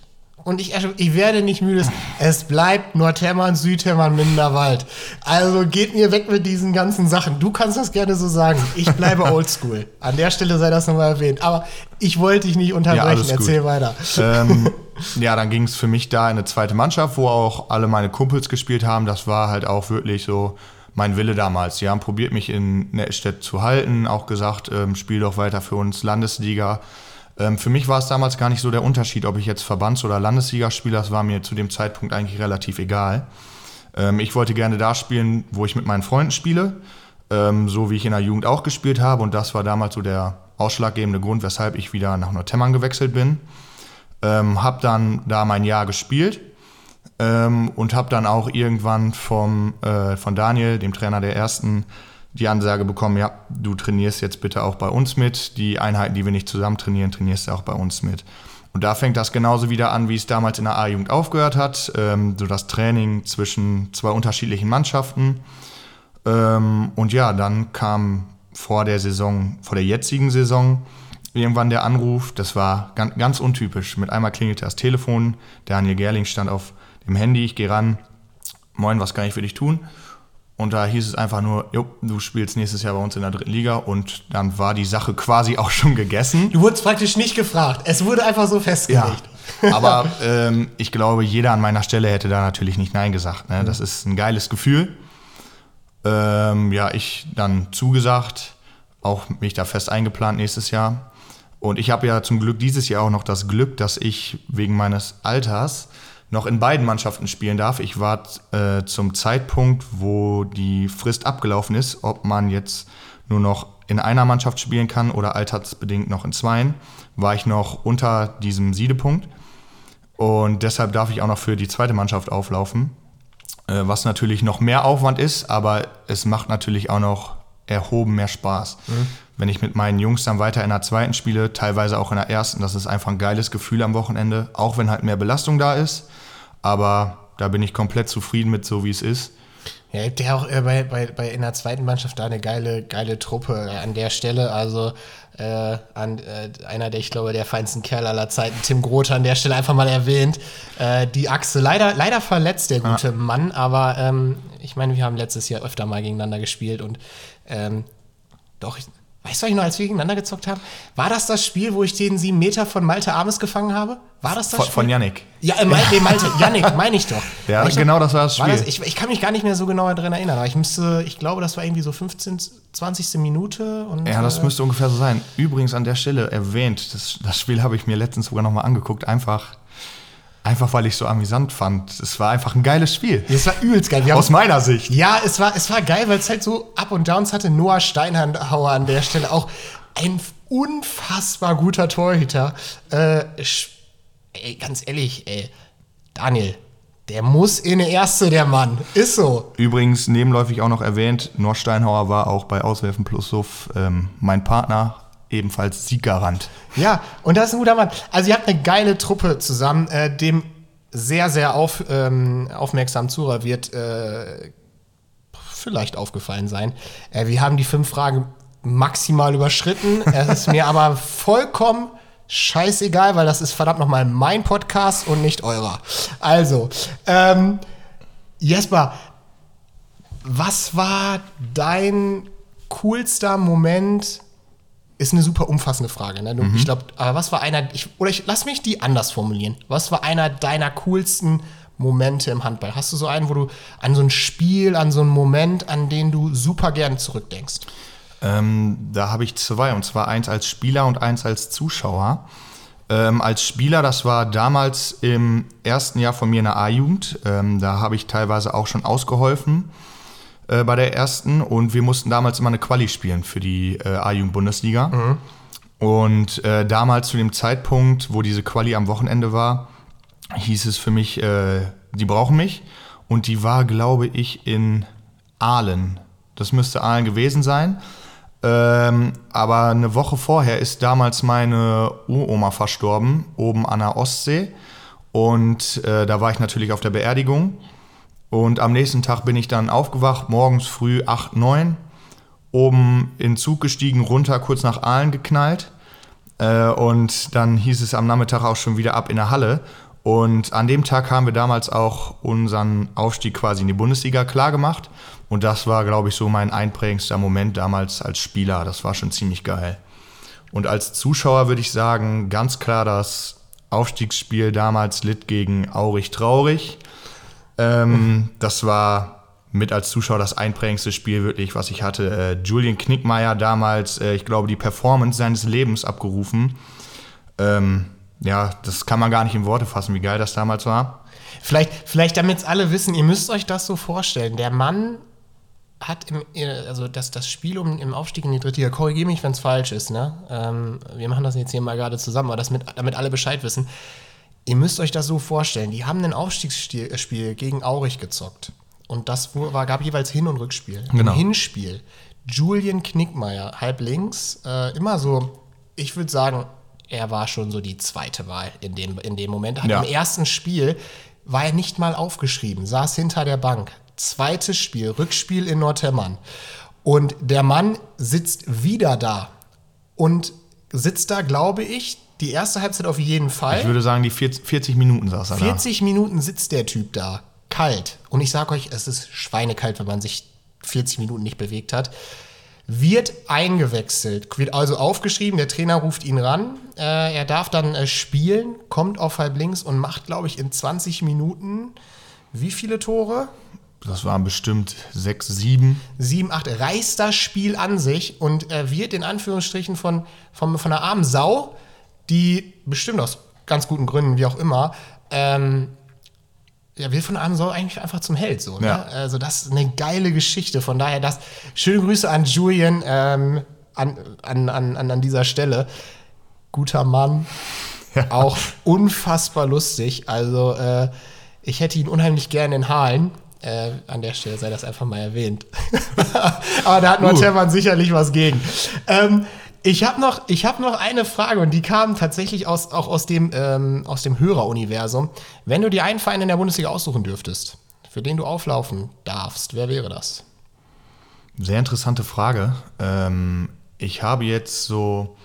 und ich, ich werde nicht müde. Es bleibt Nordhemmern, Südhemmern, Minderwald. Also geht mir weg mit diesen ganzen Sachen. Du kannst das gerne so sagen. Ich bleibe oldschool. An der Stelle sei das nochmal erwähnt. Aber ich wollte dich nicht unterbrechen. Ja, Erzähl weiter. Ähm, ja, dann ging es für mich da in eine zweite Mannschaft, wo auch alle meine Kumpels gespielt haben. Das war halt auch wirklich so mein Wille damals. Die haben probiert, mich in Nettstedt zu halten, auch gesagt, ähm, spiel doch weiter für uns Landesliga. Ähm, für mich war es damals gar nicht so der Unterschied, ob ich jetzt Verbands- oder Landesliga spiele. Das war mir zu dem Zeitpunkt eigentlich relativ egal. Ähm, ich wollte gerne da spielen, wo ich mit meinen Freunden spiele, ähm, so wie ich in der Jugend auch gespielt habe. Und das war damals so der ausschlaggebende Grund, weshalb ich wieder nach Nordhemmern gewechselt bin. Ähm, hab dann da mein Jahr gespielt ähm, und hab dann auch irgendwann vom, äh, von Daniel, dem Trainer der ersten, die Ansage bekommen, ja, du trainierst jetzt bitte auch bei uns mit. Die Einheiten, die wir nicht zusammen trainieren, trainierst du auch bei uns mit. Und da fängt das genauso wieder an, wie es damals in der A-Jugend aufgehört hat. Ähm, so das Training zwischen zwei unterschiedlichen Mannschaften. Ähm, und ja, dann kam vor der Saison, vor der jetzigen Saison, irgendwann der Anruf. Das war ganz, ganz untypisch. Mit einmal klingelte das Telefon. Daniel Gerling stand auf dem Handy. Ich gehe ran. Moin, was kann ich für dich tun? Und da hieß es einfach nur, jo, du spielst nächstes Jahr bei uns in der dritten Liga und dann war die Sache quasi auch schon gegessen. Du wurdest praktisch nicht gefragt. Es wurde einfach so festgelegt. Ja, aber ähm, ich glaube, jeder an meiner Stelle hätte da natürlich nicht Nein gesagt. Ne? Das ist ein geiles Gefühl. Ähm, ja, ich dann zugesagt, auch mich da fest eingeplant nächstes Jahr. Und ich habe ja zum Glück dieses Jahr auch noch das Glück, dass ich wegen meines Alters noch in beiden Mannschaften spielen darf. Ich war äh, zum Zeitpunkt, wo die Frist abgelaufen ist, ob man jetzt nur noch in einer Mannschaft spielen kann oder altersbedingt noch in zweien, war ich noch unter diesem Siedepunkt. Und deshalb darf ich auch noch für die zweite Mannschaft auflaufen, äh, was natürlich noch mehr Aufwand ist, aber es macht natürlich auch noch erhoben mehr Spaß. Mhm. Wenn ich mit meinen Jungs dann weiter in der zweiten spiele, teilweise auch in der ersten, das ist einfach ein geiles Gefühl am Wochenende, auch wenn halt mehr Belastung da ist. Aber da bin ich komplett zufrieden mit, so wie es ist. Ja, habt ja auch äh, bei, bei, bei in der zweiten Mannschaft da eine geile, geile Truppe an der Stelle. Also äh, an, äh, einer der, ich glaube, der feinsten Kerl aller Zeiten, Tim Grote, an der Stelle einfach mal erwähnt. Äh, die Achse, leider, leider verletzt der gute ja. Mann, aber ähm, ich meine, wir haben letztes Jahr öfter mal gegeneinander gespielt und ähm, doch, Weißt du eigentlich noch, als wir gegeneinander gezockt haben? War das das Spiel, wo ich den sieben Meter von Malte Ames gefangen habe? War das das von, Spiel? Von Yannick. Ja, äh, Malte, nee, Malte, Yannick, meine ich doch. Ja, ich genau das war das Spiel. War das, ich, ich, kann mich gar nicht mehr so genau daran erinnern, aber ich müsste, ich glaube, das war irgendwie so 15, 20. Minute. Und, ja, das äh, müsste ungefähr so sein. Übrigens an der Stelle erwähnt, das, das Spiel habe ich mir letztens sogar nochmal angeguckt, einfach Einfach weil ich so amüsant fand. Es war einfach ein geiles Spiel. Es war übelst geil. Aus meiner Sicht. Ja, es war, es war geil, weil es halt so Up und Downs hatte. Noah Steinhauer an der Stelle auch ein unfassbar guter Torhüter. Äh, ey, ganz ehrlich, ey, Daniel, der muss in der Erste, der Mann. Ist so. Übrigens, nebenläufig auch noch erwähnt, Norsteinhauer war auch bei Auswerfen plus Suff ähm, mein Partner, ebenfalls Sieggarant. Ja, und das ist ein guter Mann. Also ihr habt eine geile Truppe zusammen, äh, dem sehr, sehr auf, ähm, aufmerksam Zuhörer wird äh, vielleicht aufgefallen sein. Äh, wir haben die fünf Fragen maximal überschritten. Es ist mir aber vollkommen scheißegal, weil das ist verdammt nochmal mein Podcast und nicht eurer. Also, ähm, Jesper, was war dein coolster Moment ist eine super umfassende Frage. Ne? Du, Ich glaube, aber was war einer, ich, oder ich lass mich die anders formulieren. Was war einer deiner coolsten Momente im Handball? Hast du so einen, wo du an so ein Spiel, an so einen Moment, an den du super gerne zurückdenkst? Ähm, da habe ich zwei, und zwar eins als Spieler und eins als Zuschauer. Ähm, als Spieler, das war damals im ersten Jahr von mir in der A-Jugend. Ähm, da habe ich teilweise auch schon ausgeholfen äh, bei der ersten und wir mussten damals immer eine Quali spielen für die äh, A-Jugend-Bundesliga. Und äh, damals zu dem Zeitpunkt, wo diese Quali am Wochenende war, hieß es für mich, äh, die brauchen mich. Und die war, glaube ich, in Aalen. Das müsste Aalen gewesen sein. Ähm, aber eine Woche vorher ist damals meine Uroma verstorben, oben an der Ostsee. Und äh, da war ich natürlich auf der Beerdigung. Und am nächsten Tag bin ich dann aufgewacht, morgens früh 8, 9, oben in Zug gestiegen, runter, kurz nach Aalen geknallt. Äh, und dann hieß es am Nachmittag auch schon wieder ab in der Halle. Und an dem Tag haben wir damals auch unseren Aufstieg quasi in die Bundesliga klargemacht. Und das war, glaube ich, so mein einprägendster Moment damals als Spieler. Das war schon ziemlich geil. Und als Zuschauer würde ich sagen, ganz klar das Aufstiegsspiel damals Litt gegen Aurich Traurig. Ähm, das war mit als Zuschauer das einprägendste Spiel wirklich, was ich hatte. Äh, Julian Knickmeier damals, äh, ich glaube, die Performance seines Lebens abgerufen. Ähm, ja, das kann man gar nicht in Worte fassen, wie geil das damals war. Vielleicht, vielleicht damit es alle wissen, ihr müsst euch das so vorstellen. Der Mann hat im, also das, das Spiel um im Aufstieg in die dritte Liga, korrigiere mich, wenn es falsch ist, ne? Ähm, wir machen das jetzt hier mal gerade zusammen, aber das mit, damit alle Bescheid wissen. Ihr müsst euch das so vorstellen. Die haben ein Aufstiegsspiel Spiel gegen Aurich gezockt. Und das war, gab jeweils Hin- und Rückspiel. Genau. Im Hinspiel, Julian Knickmeier, halb links, äh, immer so, ich würde sagen, er war schon so die zweite Wahl in dem, in dem Moment. Hat Ja. Im ersten Spiel war er nicht mal aufgeschrieben, saß hinter der Bank. Zweites Spiel, Rückspiel in Nordhemmern. Und der Mann sitzt wieder da. Und sitzt da, glaube ich, die erste Halbzeit auf jeden Fall. Ich würde sagen, die 40, 40 Minuten saß er 40 Minuten sitzt der Typ da, kalt. Und ich sage euch, es ist schweinekalt, wenn man sich 40 Minuten nicht bewegt hat. Wird eingewechselt, wird also aufgeschrieben, der Trainer ruft ihn ran. Äh, er darf dann äh, spielen, kommt auf halb links und macht, glaube ich, in 20 Minuten wie viele Tore? da. Das waren bestimmt sechs, sieben. 7, 8, reißt das Spiel an sich und er wird in Anführungsstrichen von, von, von einer armen Sau, die bestimmt aus ganz guten Gründen, wie auch immer, ähm, ja, wird von armen Sau eigentlich einfach zum Held. So, ne? Ja. Also das ist eine geile Geschichte. Von daher, das schöne Grüße an Julian ähm, an, an, an, an dieser Stelle. Guter Mann, auch unfassbar lustig. Also äh, ich hätte ihn unheimlich gerne in Halen. Äh, an der Stelle sei das einfach mal erwähnt. Aber da hat Nordhermann sicherlich was gegen. Ähm, ich habe noch, ich hab noch eine Frage und die kam tatsächlich aus, auch aus dem, ähm, aus dem Höreruniversum. Wenn du dir einen Verein in der Bundesliga aussuchen dürftest, für den du auflaufen darfst, wer wäre das? Sehr interessante Frage. Ähm, ich habe jetzt so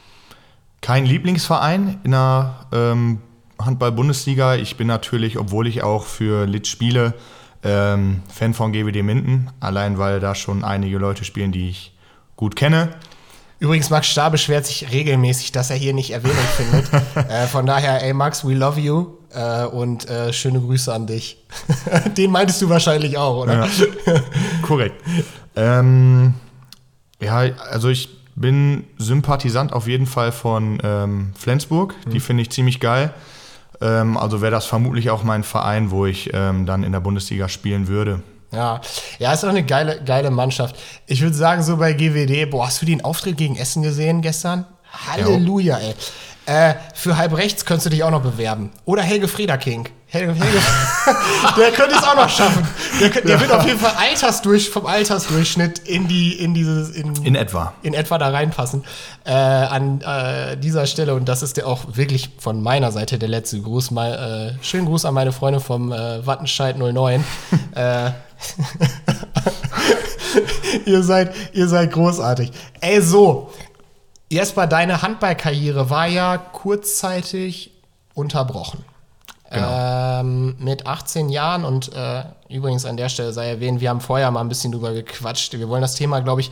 keinen Lieblingsverein in der ähm, Handball-Bundesliga. Ich bin natürlich, obwohl ich auch für Lit spiele, ähm, Fan von GWD Minden. Allein weil da schon einige Leute spielen, die ich gut kenne. Übrigens, Max Starr beschwert sich regelmäßig, dass er hier nicht Erwähnung findet. äh, von daher, ey Max, we love you äh, und äh, schöne Grüße an dich. Den meintest du wahrscheinlich auch, oder? Ja. Korrekt. Ähm, ja, also ich bin Sympathisant auf jeden Fall von ähm, Flensburg. Die finde ich ziemlich geil. Ähm, also wäre das vermutlich auch mein Verein, wo ich ähm, dann in der Bundesliga spielen würde. Ja, ja, ist auch eine geile, geile Mannschaft. Ich würde sagen, so bei GWD, boah, hast du den Auftritt gegen Essen gesehen gestern? Halleluja, ey. Äh, für halb rechts könntest du dich auch noch bewerben. Oder Helge Friederking. Helge, Helge der könnte es auch noch schaffen. Der, der wird auf jeden Fall Altersdurch, vom Altersdurchschnitt in die, in dieses, in, In etwa. in etwa da reinpassen äh, an äh, dieser Stelle. Und das ist der auch wirklich von meiner Seite der letzte Gruß. Mal, äh, schönen Gruß an meine Freunde vom äh, Wattenscheid 09. äh, ihr, seid, ihr seid großartig. Ey, so. Jesper, deine Handballkarriere war ja kurzzeitig unterbrochen. Ähm, mit 18 Jahren und äh, übrigens an der Stelle sei erwähnt, wir haben vorher mal ein bisschen drüber gequatscht. Wir wollen das Thema, glaube ich,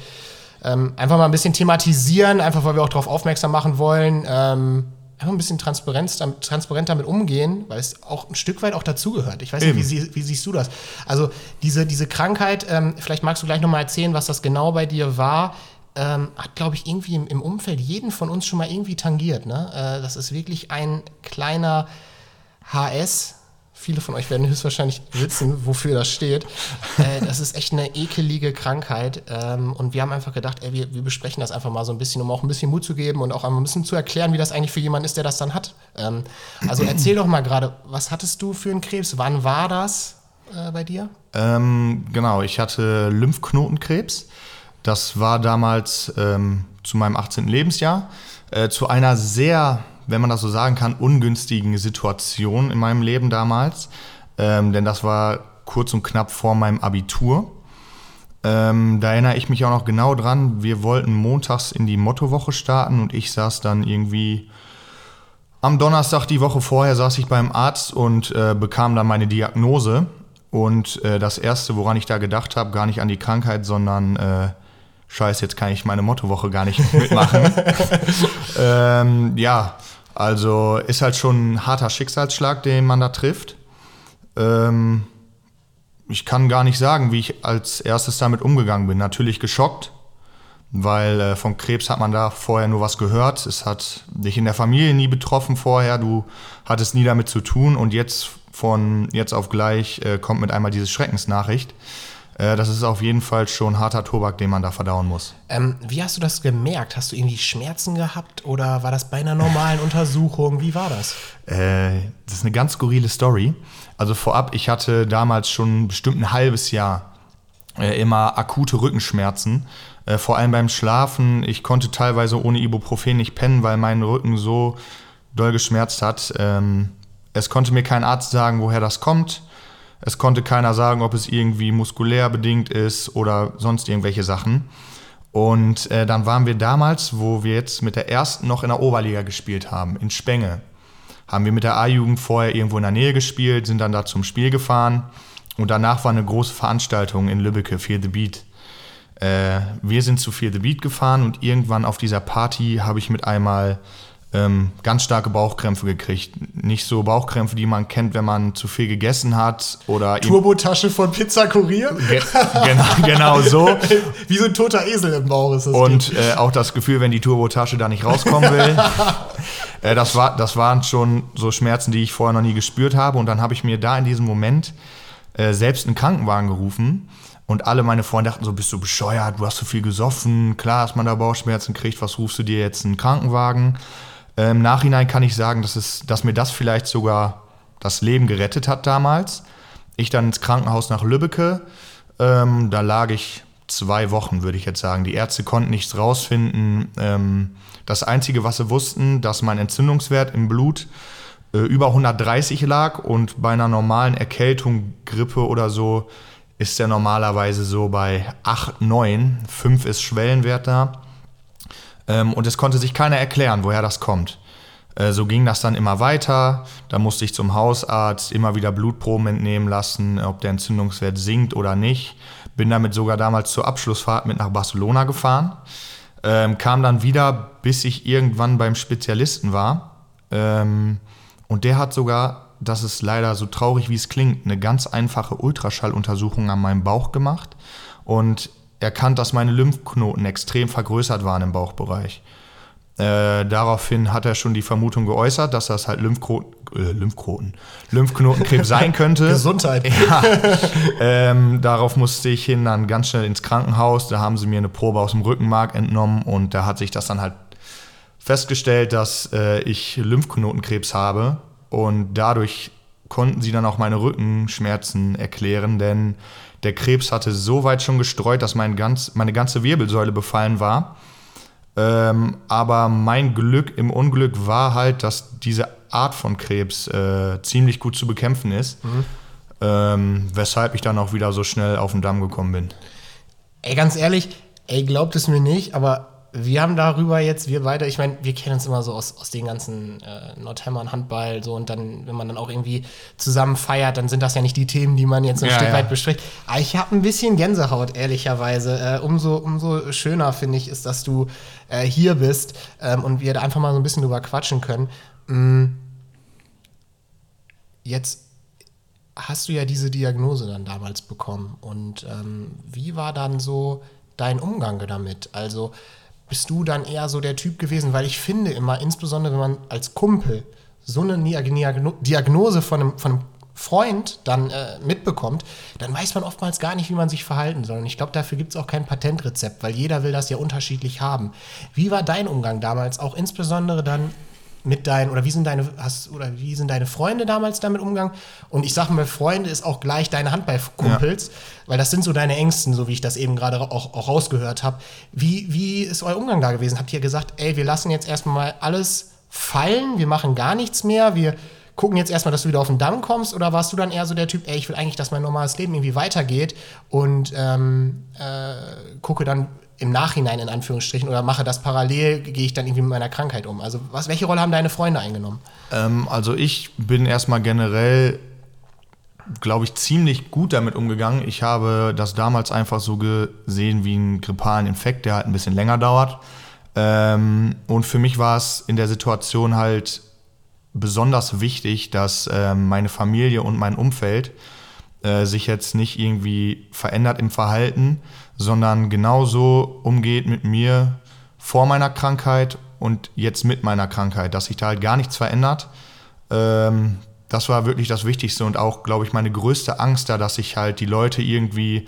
ähm, einfach mal ein bisschen thematisieren, einfach weil wir auch darauf aufmerksam machen wollen. Ähm, einfach ein bisschen Transparenz, damit, transparent damit umgehen, weil es auch ein Stück weit auch dazugehört. Ich weiß nicht, wie, wie, siehst du das? Also diese, diese Krankheit, ähm, vielleicht magst du gleich nochmal erzählen, was das genau bei dir war. Ähm, hat, glaube ich, irgendwie im, im, Umfeld jeden von uns schon mal irgendwie tangiert. Ne? Äh, das ist wirklich ein kleiner HS, Viele von euch werden höchstwahrscheinlich wissen, wofür das steht. Äh, das ist echt eine ekelige Krankheit. Ähm, und wir haben einfach gedacht, ey, wir, wir, besprechen das einfach mal so ein bisschen, um auch ein bisschen Mut zu geben und auch ein bisschen zu erklären, wie das eigentlich für jemanden ist, der das dann hat. Ähm, also erzähl doch mal gerade, was hattest du für einen Krebs? Wann war das äh, bei dir? Ähm, genau, ich hatte Lymphknotenkrebs. Das war damals ähm, zu meinem 18. Lebensjahr. Äh, zu einer sehr wenn man das so sagen kann, ungünstigen Situation in meinem Leben damals. Ähm, denn das war kurz und knapp vor meinem Abitur. Ähm, da erinnere ich mich auch noch genau dran. Wir wollten montags in die Mottowoche starten und ich saß dann irgendwie am Donnerstag die Woche vorher saß ich beim Arzt und äh, bekam dann meine Diagnose. Und äh, das erste, woran ich da gedacht habe, gar nicht an die Krankheit, sondern äh, Scheiße, jetzt kann ich meine Mottowoche gar nicht mitmachen. ähm, ja, also ist halt schon ein harter Schicksalsschlag, den man da trifft. Ähm, ich kann gar nicht sagen, wie ich als erstes damit umgegangen bin. Natürlich geschockt, weil äh, von Krebs hat man da vorher nur was gehört. Es hat dich in der Familie nie betroffen vorher. Du hattest nie damit zu tun und jetzt von jetzt auf gleich äh, kommt mit einmal diese Schreckensnachricht. Äh, das ist auf jeden Fall schon harter Tobak, den man da verdauen muss. Ähm, wie hast du das gemerkt? Hast du irgendwie Schmerzen gehabt oder war das bei einer normalen Untersuchung? Wie war das? Äh, das ist eine ganz skurrile Story. Also vorab, ich hatte damals schon bestimmt ein halbes Jahr äh, immer akute Rückenschmerzen. Äh, vor allem beim Schlafen. Ich konnte teilweise ohne Ibuprofen nicht pennen, weil mein Rücken so doll geschmerzt hat. Ähm, es konnte mir kein Arzt sagen, woher das kommt. Es konnte keiner sagen, ob es irgendwie muskulär bedingt ist oder sonst irgendwelche Sachen. Und äh, dann waren wir damals, wo wir jetzt mit der ersten noch in der Oberliga gespielt haben, in Spenge. Haben wir mit der A-Jugend vorher irgendwo in der Nähe gespielt, sind dann da zum Spiel gefahren und danach war eine große Veranstaltung in Lübbecke, Fear the Beat. Äh, wir sind zu Fear the Beat gefahren und irgendwann auf dieser Party habe ich mit einmal ähm, ganz starke Bauchkrämpfe gekriegt. Nicht so Bauchkrämpfe, die man kennt, wenn man zu viel gegessen hat oder Turbotasche von Pizza Kurier. Ge genau, genau so. Wie so ein toter Esel im Bauch ist das. Und äh, auch das Gefühl, wenn die Turbotasche da nicht rauskommen will. äh, das, war, das waren schon so Schmerzen, die ich vorher noch nie gespürt habe. Und dann habe ich mir da in diesem Moment äh, selbst einen Krankenwagen gerufen. Und alle meine Freunde dachten so, bist du bescheuert, du hast so viel gesoffen, klar, dass man da Bauchschmerzen kriegt, was rufst du dir jetzt einen Krankenwagen? Im Nachhinein kann ich sagen, dass, es, dass mir das vielleicht sogar das Leben gerettet hat damals. Ich dann ins Krankenhaus nach Lübbecke. Ähm, da lag ich zwei Wochen, würde ich jetzt sagen. Die Ärzte konnten nichts rausfinden. Ähm, das Einzige, was sie wussten, dass mein Entzündungswert im Blut äh, über 130 lag und bei einer normalen Erkältung, Grippe oder so ist der normalerweise so bei 8, 9. 5 ist Schwellenwert da. Ähm, und es konnte sich keiner erklären, woher das kommt. Äh, so ging das dann immer weiter. Da musste ich zum Hausarzt immer wieder Blutproben entnehmen lassen, ob der Entzündungswert sinkt oder nicht. Bin damit sogar damals zur Abschlussfahrt mit nach Barcelona gefahren. Ähm, kam dann wieder, bis ich irgendwann beim Spezialisten war. Ähm, und der hat sogar, das ist leider so traurig, wie es klingt, eine ganz einfache Ultraschalluntersuchung an meinem Bauch gemacht. Und erkannt, dass meine Lymphknoten extrem vergrößert waren im Bauchbereich. Äh, daraufhin hat er schon die Vermutung geäußert, dass das halt Lymphknoten, äh, Lymphknoten, Lymphknotenkrebs sein könnte. Gesundheit. Ja. Ähm, darauf musste ich hin dann ganz schnell ins Krankenhaus. Da haben sie mir eine Probe aus dem Rückenmark entnommen und da hat sich das dann halt festgestellt, dass äh, ich Lymphknotenkrebs habe und dadurch konnten sie dann auch meine Rückenschmerzen erklären, denn der Krebs hatte so weit schon gestreut, dass mein ganz, meine ganze Wirbelsäule befallen war. Ähm, aber mein Glück im Unglück war halt, dass diese Art von Krebs äh, ziemlich gut zu bekämpfen ist. Mhm. Ähm, weshalb ich dann auch wieder so schnell auf den Damm gekommen bin. Ey, ganz ehrlich, ey, glaubt es mir nicht, aber wir haben darüber jetzt, wir beide, ich meine, wir kennen uns immer so aus, aus den ganzen äh, Nordhemmern, Handball, so und dann, wenn man dann auch irgendwie zusammen feiert, dann sind das ja nicht die Themen, die man jetzt ein Ja, Stück ja. weit bespricht. Aber ich habe ein bisschen Gänsehaut, ehrlicherweise. Äh, umso, umso schöner finde ich ist, dass du äh, hier bist ähm, und wir da einfach mal so ein bisschen drüber quatschen können. Mm. Jetzt hast du ja diese Diagnose dann damals bekommen. Und ähm, wie war dann so dein Umgang damit? Also bist du dann eher so der Typ gewesen, weil ich finde immer, insbesondere wenn man als Kumpel so eine Diagno Diagnose von einem, von einem Freund dann äh, mitbekommt, dann weiß man oftmals gar nicht, wie man sich verhalten soll. Und ich glaube, dafür gibt es auch kein Patentrezept, weil jeder will das ja unterschiedlich haben. Wie war dein Umgang damals, auch insbesondere dann mit deinen, oder wie sind deine, hast, oder wie sind deine Freunde damals damit umgegangen? Und ich sage mal, Freunde ist auch gleich deine Handballkumpels, weil das sind so deine Ängsten, so wie ich das eben gerade auch, auch rausgehört habe. Wie, wie ist euer Umgang da gewesen? Habt ihr gesagt, ey, wir lassen jetzt erstmal alles fallen, wir machen gar nichts mehr, wir gucken jetzt erstmal, dass du wieder auf den Damm kommst? Oder warst du dann eher so der Typ, ey, ich will eigentlich, dass mein normales Leben irgendwie weitergeht und ähm, äh, gucke dann im Nachhinein in Anführungsstrichen oder mache das parallel, gehe ich dann irgendwie mit meiner Krankheit um? Also was, welche Rolle haben deine Freunde eingenommen? Ähm, also ich bin erstmal generell, glaube ich, ziemlich gut damit umgegangen. Ich habe das damals einfach so gesehen wie einen grippalen Infekt, der halt ein bisschen länger dauert. Ähm, und für mich war es in der Situation halt besonders wichtig, dass ähm, meine Familie und mein Umfeld äh, sich jetzt nicht irgendwie verändert im Verhalten, sondern genauso umgeht mit mir vor meiner Krankheit und jetzt mit meiner Krankheit, dass sich da halt gar nichts verändert. Ähm, das war wirklich das Wichtigste und auch, glaube ich, meine größte Angst da, dass sich halt die Leute irgendwie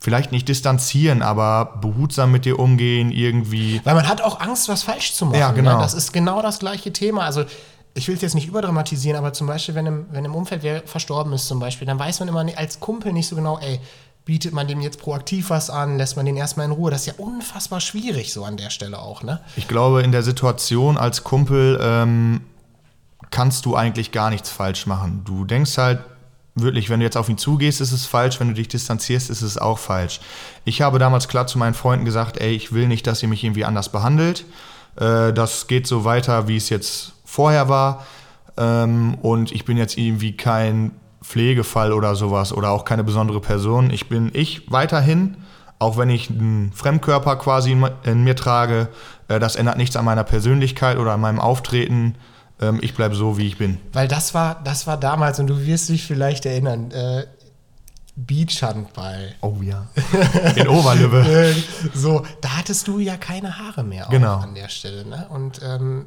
vielleicht nicht distanzieren, aber behutsam mit dir umgehen, irgendwie. Weil man hat auch Angst, was falsch zu machen. Ja, genau. Ne? Das ist genau das gleiche Thema. Also ich will es jetzt nicht überdramatisieren, aber zum Beispiel, wenn im, wenn im Umfeld wer verstorben ist zum Beispiel, dann weiß man immer als Kumpel nicht so genau, ey, bietet man dem jetzt proaktiv was an, lässt man den erstmal in Ruhe. Das ist ja unfassbar schwierig so an der Stelle auch, ne? Ich glaube, in der Situation als Kumpel ähm, kannst du eigentlich gar nichts falsch machen. Du denkst halt wirklich, wenn du jetzt auf ihn zugehst, ist es falsch, wenn du dich distanzierst, ist es auch falsch. Ich habe damals klar zu meinen Freunden gesagt, ey, ich will nicht, dass ihr mich irgendwie anders behandelt. Äh, das geht so weiter, wie es jetzt vorher war. Ähm, und ich bin jetzt irgendwie kein Pflegefall oder sowas oder auch keine besondere Person. Ich bin ich weiterhin, auch wenn ich einen Fremdkörper quasi in, mir trage. Äh, das ändert nichts an meiner Persönlichkeit oder an meinem Auftreten. Ähm, ich bleibe so, wie ich bin. Weil das war, das war damals, und du wirst dich vielleicht erinnern, äh, Beachhandball. Oh ja. In Oberlübbe. Äh, so, da hattest du ja keine Haare mehr Genau. an der Stelle. Ne? Und ähm,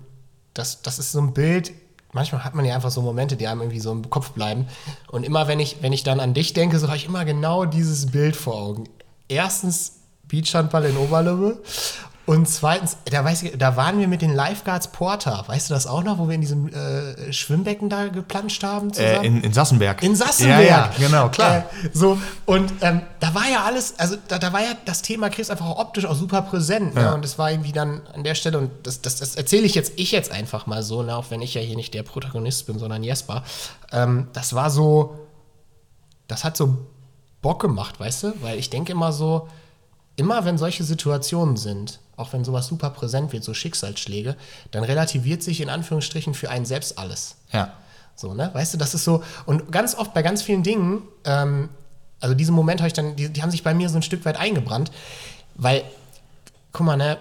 das, das ist so ein Bild, manchmal hat man ja einfach so Momente, die einem irgendwie so im Kopf bleiben. Und immer, wenn ich, wenn ich dann an dich denke, so habe ich immer genau dieses Bild vor Augen. Erstens Beachhandball in Oberlübbe. Und zweitens, da, weiß ich, da waren wir mit den Lifeguards Porter. Weißt du das auch noch, wo wir in diesem äh, Schwimmbecken da geplanscht haben zusammen? Äh, in, in Sassenberg. In Sassenberg. Ja, ja, genau, klar. Äh, so, und ähm, da war ja alles, also da, da war ja das Thema Krebs einfach auch optisch auch super präsent. Ne? Ja. Und es war irgendwie dann an der Stelle, und das, das, das erzähle ich jetzt, ich jetzt einfach mal so, ne? auch wenn ich ja hier nicht der Protagonist bin, sondern Jesper. Ähm, das war so, das hat so Bock gemacht, weißt du? Weil ich denke immer so, immer wenn solche Situationen sind, auch wenn sowas super präsent wird, so Schicksalsschläge, dann relativiert sich in Anführungsstrichen für einen selbst alles. ja. So, ne? Weißt du, das ist so. Und ganz oft bei ganz vielen Dingen, ähm, also diese Momente habe ich dann, die, die haben sich bei mir so ein Stück weit eingebrannt, weil, guck mal, ne,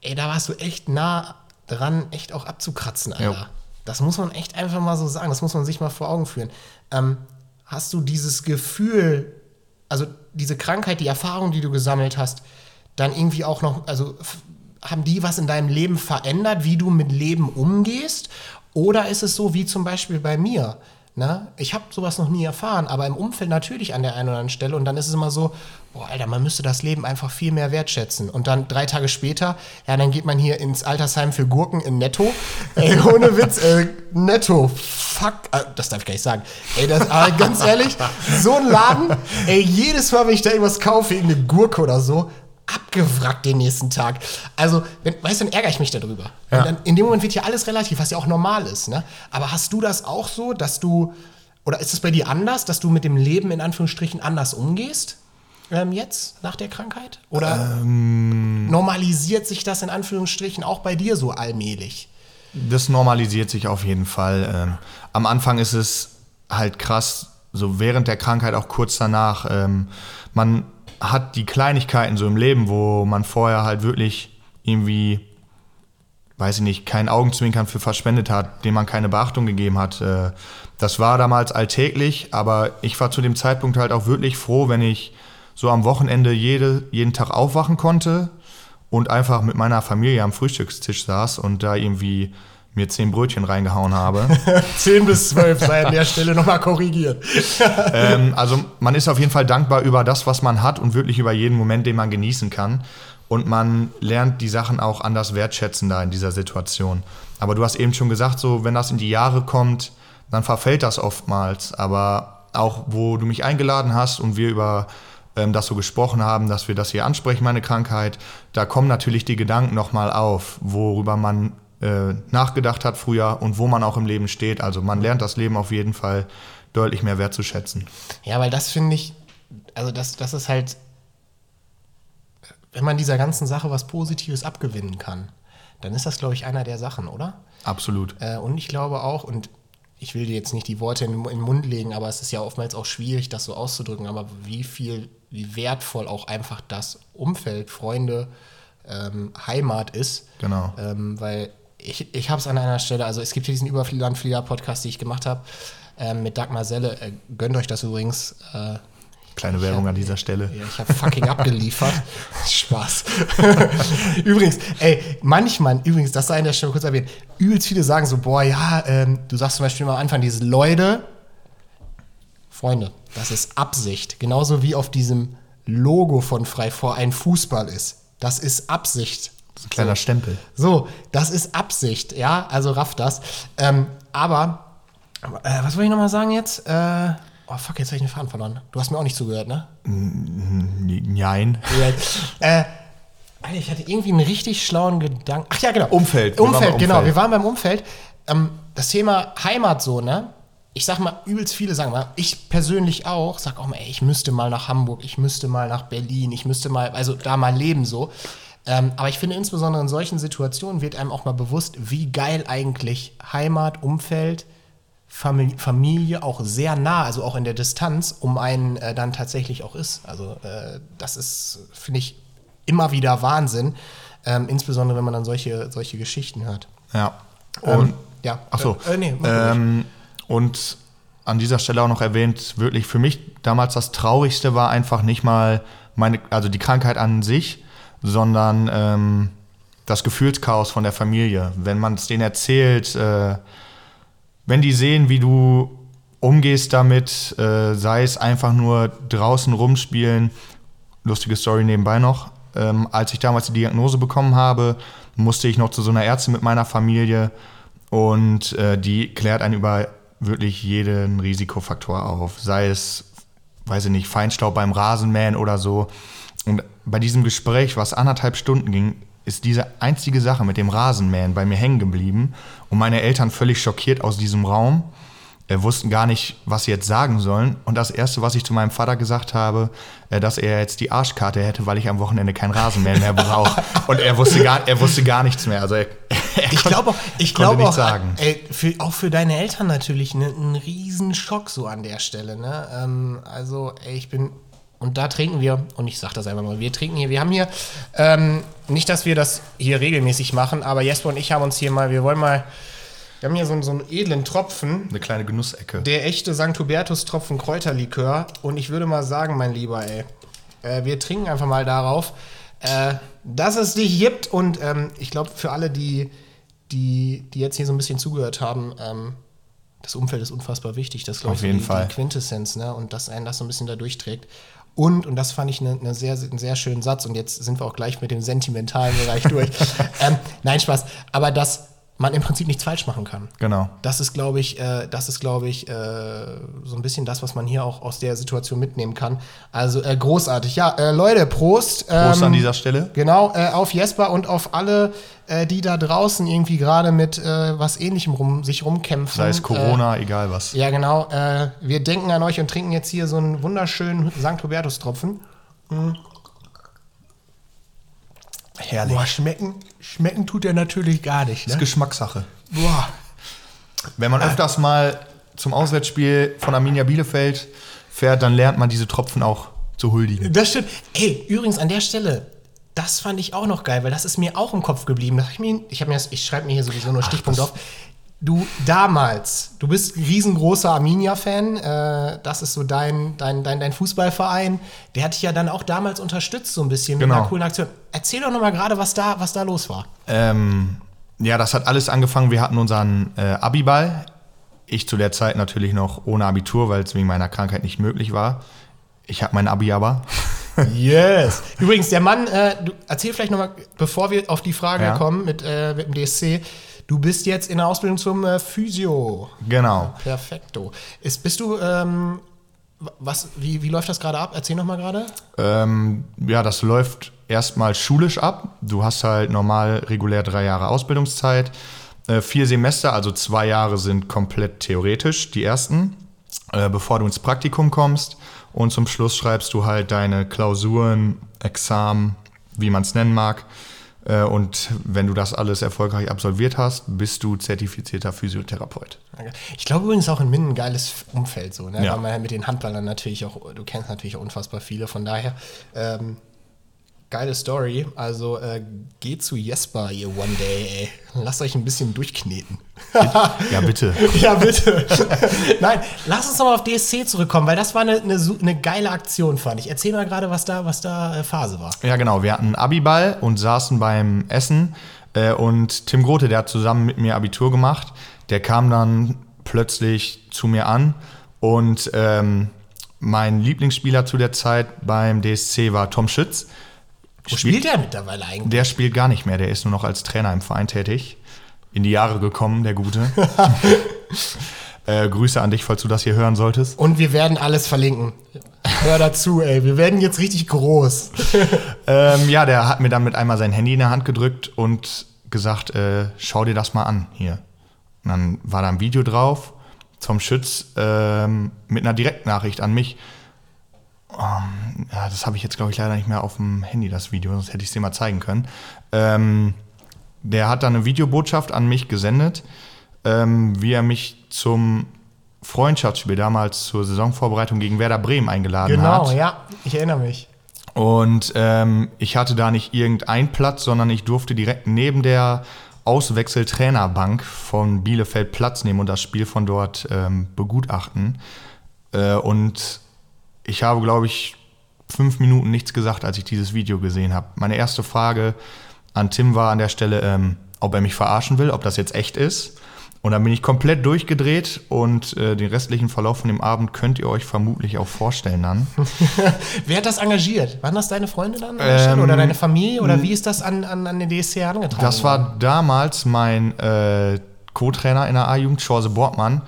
ey, da warst du echt nah dran, echt auch abzukratzen, Alter. Ja. Das muss man echt einfach mal so sagen, das muss man sich mal vor Augen führen. Ähm, hast du dieses Gefühl, also diese Krankheit, die Erfahrung, die du gesammelt hast, dann irgendwie auch noch, also haben die was in deinem Leben verändert, wie du mit Leben umgehst? Oder ist es so wie zum Beispiel bei mir? Ne? Ich habe sowas noch nie erfahren, aber im Umfeld natürlich an der einen oder anderen Stelle. Und dann ist es immer so, boah, Alter, man müsste das Leben einfach viel mehr wertschätzen. Und dann drei Tage später, ja, dann geht man hier ins Altersheim für Gurken in Netto. Ey, ohne Witz, äh, Netto, fuck, äh, das darf ich gar nicht sagen. Ey, das, aber ganz ehrlich, so ein Laden, ey, jedes Mal, wenn ich da irgendwas kaufe, irgendeine Gurke oder so, abgewrackt den nächsten Tag. Also, wenn, weißt du, dann ärgere ich mich darüber. Ja. Dann, in dem Moment wird ja alles relativ, was ja auch normal ist. Ne? Aber hast du das auch so, dass du, oder ist es bei dir anders, dass du mit dem Leben in Anführungsstrichen anders umgehst? Ähm, jetzt, nach der Krankheit? Oder normalisiert sich das in Anführungsstrichen auch bei dir so allmählich? Das normalisiert sich auf jeden Fall. Ähm, am Anfang ist es halt krass, so während der Krankheit, auch kurz danach. Ähm, man hat die Kleinigkeiten so im Leben, wo man vorher halt wirklich irgendwie, weiß ich nicht, kein Augenzwinkern für verschwendet hat, dem man keine Beachtung gegeben hat. Äh, das war damals alltäglich, aber ich war zu dem Zeitpunkt halt auch wirklich froh, wenn ich so am Wochenende jede, jeden Tag aufwachen konnte und einfach mit meiner Familie am Frühstückstisch saß und da irgendwie mir zehn Brötchen reingehauen habe. zehn bis zwölf sei an der Stelle nochmal korrigiert. ähm, also man ist auf jeden Fall dankbar über das, was man hat und wirklich über jeden Moment, den man genießen kann. Und man lernt die Sachen auch anders wertschätzen da in dieser Situation. Aber du hast eben schon gesagt, so wenn das in die Jahre kommt, dann verfällt das oftmals. Aber auch wo du mich eingeladen hast und wir über ähm, das so gesprochen haben, dass wir das hier ansprechen, meine Krankheit, da kommen natürlich die Gedanken nochmal auf, worüber man äh, nachgedacht hat früher und wo man auch im Leben steht. Also man lernt das Leben auf jeden Fall deutlich mehr wertzuschätzen. Ja, weil das finde ich, also das, das ist halt, wenn man dieser ganzen Sache was Positives abgewinnen kann, dann ist das, glaube ich, einer der Sachen, oder? Absolut. Äh, und ich glaube auch, und ich will dir jetzt nicht die Worte in, in, den Mund legen, aber es ist ja oftmals auch schwierig, das so auszudrücken, aber wie viel, wie wertvoll auch einfach das Umfeld, Freunde, ähm, Heimat ist. Genau. Ähm, weil ich, ich habe es an einer Stelle, also es gibt hier diesen Überlandflieger-Podcast, den ich gemacht habe, ähm, mit Dagmar Selle. Äh, gönnt euch das übrigens. Äh, Kleine Werbung hab, an dieser Stelle. Ja, ich habe fucking abgeliefert. Spaß. übrigens, ey, manchmal, übrigens, das sei an der Stelle kurz erwähnt, übelst viele sagen so, boah, ja, ähm, du sagst zum Beispiel mal am Anfang diese Leute, Freunde, das ist Absicht. Genauso wie auf diesem Logo von Frei vor ein Fußball ist. Das ist Absicht. Ist ein kleiner so. Stempel. So, das ist Absicht, ja, also raff das. Ähm, aber, äh, was wollte ich nochmal sagen jetzt? Äh, oh fuck, jetzt habe ich einen Faden verloren. Du hast mir auch nicht zugehört, ne? Nein. äh, Alter, ich hatte irgendwie einen richtig schlauen Gedanken. Ach ja, genau. Umfeld. Umfeld, genau. Wir waren beim Umfeld. Ähm, das Thema Heimat so, ne? Ich sag mal, übelst viele sagen mal, ich persönlich auch, sag auch mal, ey, ich müsste mal nach Hamburg, ich müsste mal nach Berlin, ich müsste mal, also da mal leben so. Ähm, aber ich finde, insbesondere in solchen Situationen wird einem auch mal bewusst, wie geil eigentlich Heimat, Umfeld, Familie, Familie auch sehr nah, also auch in der Distanz, um einen äh, dann tatsächlich auch ist. Also äh, das ist, finde ich, immer wieder Wahnsinn, ähm, insbesondere wenn man dann solche, solche Geschichten hört. Ja. Und, ähm, ja. Achso. Äh, nee, ähm, und an dieser Stelle auch noch erwähnt, wirklich für mich damals das Traurigste war einfach nicht mal meine, also die Krankheit an sich, sondern ähm, das Gefühlschaos von der Familie. Wenn man es denen erzählt, äh, wenn die sehen, wie du umgehst damit, äh, sei es einfach nur draußen rumspielen, lustige Story nebenbei noch. Ähm, als ich damals die Diagnose bekommen habe, musste ich noch zu so einer Ärztin mit meiner Familie und äh, die klärt einen über wirklich jeden Risikofaktor auf, sei es, weiß ich nicht, Feinstaub beim Rasenmähen oder so. Und bei diesem Gespräch, was anderthalb Stunden ging, ist diese einzige Sache mit dem Rasenmähen bei mir hängen geblieben und meine Eltern völlig schockiert aus diesem Raum äh, wussten gar nicht, was sie jetzt sagen sollen. Und das Erste, was ich zu meinem Vater gesagt habe, äh, dass er jetzt die Arschkarte hätte, weil ich am Wochenende kein Rasenmähen mehr brauche. und er wusste gar, er wusste gar nichts mehr. Also er, er ich glaube auch, ich glaube auch, sagen. Ey, für, auch für deine Eltern natürlich ne, ein Riesenschock so an der Stelle. Ne? Ähm, also ey, ich bin und da trinken wir, und ich sage das einfach mal, wir trinken hier, wir haben hier, ähm, nicht, dass wir das hier regelmäßig machen, aber Jesper und ich haben uns hier mal, wir wollen mal, wir haben hier so, so einen edlen Tropfen. Eine kleine Genussecke. Der echte St. Hubertus-Tropfen Kräuterlikör. Und ich würde mal sagen, mein Lieber, ey, äh, wir trinken einfach mal darauf, äh, dass es dich gibt. Und ähm, ich glaube, für alle, die, die, die jetzt hier so ein bisschen zugehört haben, ähm, das Umfeld ist unfassbar wichtig. Das glaube ich Auf jeden die, Fall. die Quintessenz, ne? Und dass einen das so ein bisschen da durchträgt. Und, und das fand ich eine, eine sehr, einen sehr schönen Satz, und jetzt sind wir auch gleich mit dem sentimentalen Bereich durch. ähm, nein, Spaß. Aber dass man im Prinzip nichts falsch machen kann. Genau. Das ist, glaube ich, äh, das ist, glaube ich, äh, so ein bisschen das, was man hier auch aus der Situation mitnehmen kann. Also äh, großartig. Ja, äh, Leute, Prost. Prost ähm, an dieser Stelle. Genau, äh, auf Jesper und auf alle, äh, die da draußen irgendwie gerade mit was Ähnlichem rum, sich rumkämpfen. Sei es Corona, egal was. Ja, genau. wir denken an euch und trinken jetzt hier so einen wunderschönen St. Hubertus-Tropfen. Mhm. Herrlich. Boah, schmecken, schmecken tut der natürlich gar nicht. Das ist Ne? Geschmackssache. Boah. Wenn man öfters mal zum Auswärtsspiel von Arminia Bielefeld fährt, dann lernt man diese Tropfen auch zu huldigen. Das stimmt. Ey, übrigens an der Stelle, das fand ich auch noch geil, weil das ist mir auch im Kopf geblieben. Ich, mir- ich, hab mir das- ich schreibe mir hier sowieso nur Stichpunkt auf. Du damals, du bist ein riesengroßer Arminia-Fan, äh, das ist so dein, dein, dein, dein Fußballverein. Der hat dich ja dann auch damals unterstützt, so ein bisschen mit Genau. einer coolen Aktion. Erzähl doch noch mal gerade, was da, was da los war. Ähm, ja, das hat alles angefangen. Wir hatten unseren äh, Abiball. Ich zu der Zeit natürlich noch ohne Abitur, weil es wegen meiner Krankheit nicht möglich war. Ich habe mein Abi aber. Yes. Übrigens, der Mann, äh, du, erzähl vielleicht noch mal, bevor wir auf die Frage Ja. kommen mit, äh, mit dem DSC, du bist jetzt in der Ausbildung zum äh, Physio. Genau. Perfekto. Ist, bist du, ähm, was, wie, wie läuft das gerade ab? Erzähl noch mal gerade. Ähm, ja, das läuft erstmal schulisch ab. Du hast halt normal regulär drei Jahre Ausbildungszeit. Äh, vier Semester, also zwei Jahre sind komplett theoretisch, die ersten, äh, bevor du ins Praktikum kommst. Und zum Schluss schreibst du halt deine Klausuren, Examen, wie man es nennen mag. Äh, und wenn du das alles erfolgreich absolviert hast, bist du zertifizierter Physiotherapeut. Ich glaube übrigens auch in Minden ein geiles Umfeld so, ne? Ja. Weil man ja mit den Handballern natürlich auch, du kennst natürlich auch unfassbar viele, von daher ähm, geile Story. Also äh, geht zu Jesper, ihr One Day, ey. Lasst euch ein bisschen durchkneten. Ja, bitte. ja, bitte. Nein, lass uns nochmal auf DSC zurückkommen, weil das war eine, eine, eine geile Aktion, fand ich. Erzähl mal gerade, was da, was da äh, Phase war. Ja, genau. Wir hatten einen Abiball und saßen beim Essen. Äh, und Tim Grote, der hat zusammen mit mir Abitur gemacht, der kam dann plötzlich zu mir an. Und ähm, mein Lieblingsspieler zu der Zeit beim DSC war Tom Schütz. Wo spielt der mittlerweile eigentlich? Der spielt gar nicht mehr, der ist nur noch als Trainer im Verein tätig. In die Jahre gekommen, der Gute. äh, Grüße an dich, falls du das hier hören solltest. Und wir werden alles verlinken. Hör dazu, ey. Wir werden jetzt richtig groß. Ähm, ja, der hat mir dann mit einmal sein Handy in der Hand gedrückt und gesagt, äh, schau dir das mal an hier. Und dann war da ein Video drauf vom Schütz ähm, mit einer Direktnachricht an mich. Ähm, ja, das habe ich jetzt, glaube ich, leider nicht mehr auf dem Handy, das Video, sonst hätte ich es dir mal zeigen können. Ähm, der hat dann eine Videobotschaft an mich gesendet, ähm, wie er mich zum Freundschaftsspiel damals zur Saisonvorbereitung gegen Werder Bremen eingeladen hat. Genau, ja. Ich erinnere mich. Und ähm, ich hatte da nicht irgendeinen Platz, sondern ich durfte direkt neben der Auswechseltrainerbank von Bielefeld Platz nehmen und das Spiel von dort ähm, begutachten. Äh, und ich habe, glaube ich, fünf Minuten nichts gesagt, als ich dieses Video gesehen habe. Meine erste Frage an Tim war an der Stelle, ähm, ob er mich verarschen will, ob das jetzt echt ist. Und dann bin ich komplett durchgedreht und äh, den restlichen Verlauf von dem Abend könnt ihr euch vermutlich auch vorstellen dann. Wer hat das engagiert? Waren das deine Freunde dann? Ähm, oder deine Familie? Oder wie ist das an, an, an den DSC herangetragen? Das war damals mein äh, Co-Trainer in der A-Jugend, Schorse Bortmann.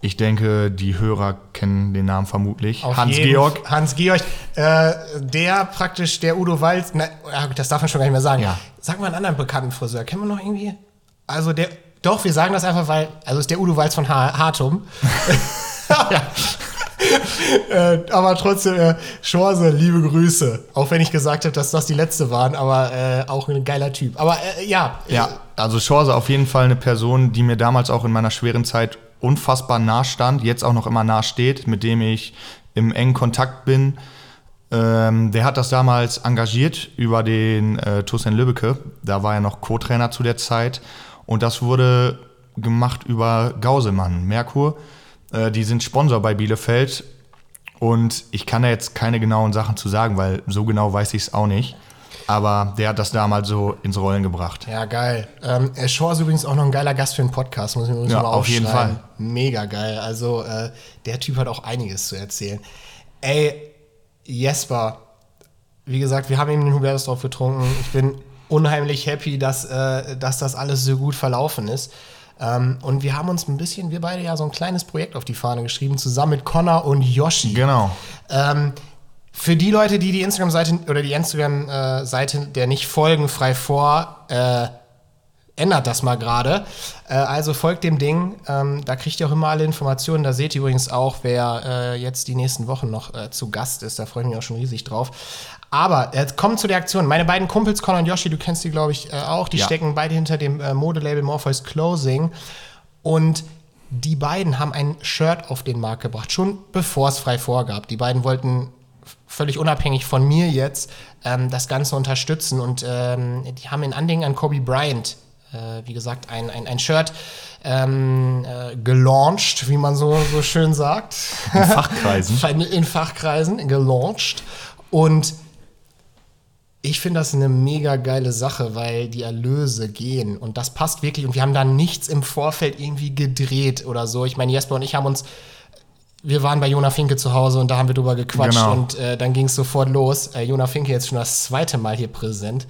Ich denke, die Hörer kennen den Namen vermutlich. Hans-Georg. Hans-Georg, äh, der praktisch, der Udo Walz, na, ja, das darf man schon gar nicht mehr sagen. Ja. Sag mal einen anderen bekannten Friseur. Kennen wir noch irgendwie? Also der, doch, wir sagen das einfach, weil, also ist der Udo Walz von ha Hartum. äh, aber trotzdem, äh, Schorse, liebe Grüße. Auch wenn ich gesagt habe, dass das die letzte waren, aber äh, auch ein geiler Typ. Aber äh, ja, Ja, also Schorse auf jeden Fall eine Person, die mir damals auch in meiner schweren Zeit unfassbar nah stand, jetzt auch noch immer nah steht, mit dem ich im engen Kontakt bin. Ähm, der hat das damals engagiert über den äh, Tussen Lübbecke. Da war er noch Co-Trainer zu der Zeit. Und das wurde gemacht über Gauselmann, Merkur. Äh, die sind Sponsor bei Bielefeld. Und ich kann da jetzt keine genauen Sachen zu sagen, weil so genau weiß ich es auch nicht. Aber der hat das damals so ins Rollen gebracht. Ja, geil. Ähm, äh, Shaw ist übrigens auch noch ein geiler Gast für den Podcast, muss ich mir übrigens Ja, mal auf jeden. Fall. Mega geil. Also, äh, der Typ hat auch einiges zu erzählen. Ey, Jesper, wie gesagt, wir haben eben den Hubertus drauf getrunken. Ich bin unheimlich happy, dass, äh, dass das alles so gut verlaufen ist. Ähm, und wir haben uns ein bisschen, wir beide ja so ein kleines Projekt auf die Fahne geschrieben, zusammen mit Connor und Yoshi. Genau. Ähm, für die Leute, die die Instagram-Seite oder die Instagram-Seite der nicht folgen, frei vor, äh, ändert das mal gerade. Äh, also folgt dem Ding. Ähm, da kriegt ihr auch immer alle Informationen. Da seht ihr übrigens auch, wer äh, jetzt die nächsten Wochen noch äh, zu Gast ist. Da freue ich mich auch schon riesig drauf. Aber jetzt kommen zu der Aktion. Meine beiden Kumpels, Con und Yoshi, du kennst die, glaube ich, äh, auch. Die Ja. stecken beide hinter dem äh, Modelabel Morpheus Clothing. Und die beiden haben ein Shirt auf den Markt gebracht, schon bevor es frei vorgab. Die beiden wollten völlig unabhängig von mir jetzt ähm, das Ganze unterstützen. Und ähm, die haben in Andenken an Kobe Bryant, äh, wie gesagt, ein, ein, ein Shirt ähm, äh, gelauncht, wie man so, so schön sagt. In Fachkreisen. in, in Fachkreisen gelauncht. Und ich finde das eine mega geile Sache, weil die Erlöse gehen und das passt wirklich und wir haben da nichts im Vorfeld irgendwie gedreht oder so. Ich meine, Jesper und ich haben uns, wir waren bei Jona Finke zu Hause und da haben wir drüber gequatscht Genau. und äh, dann ging es sofort los. Äh, Jona Finke jetzt schon das zweite Mal hier präsent.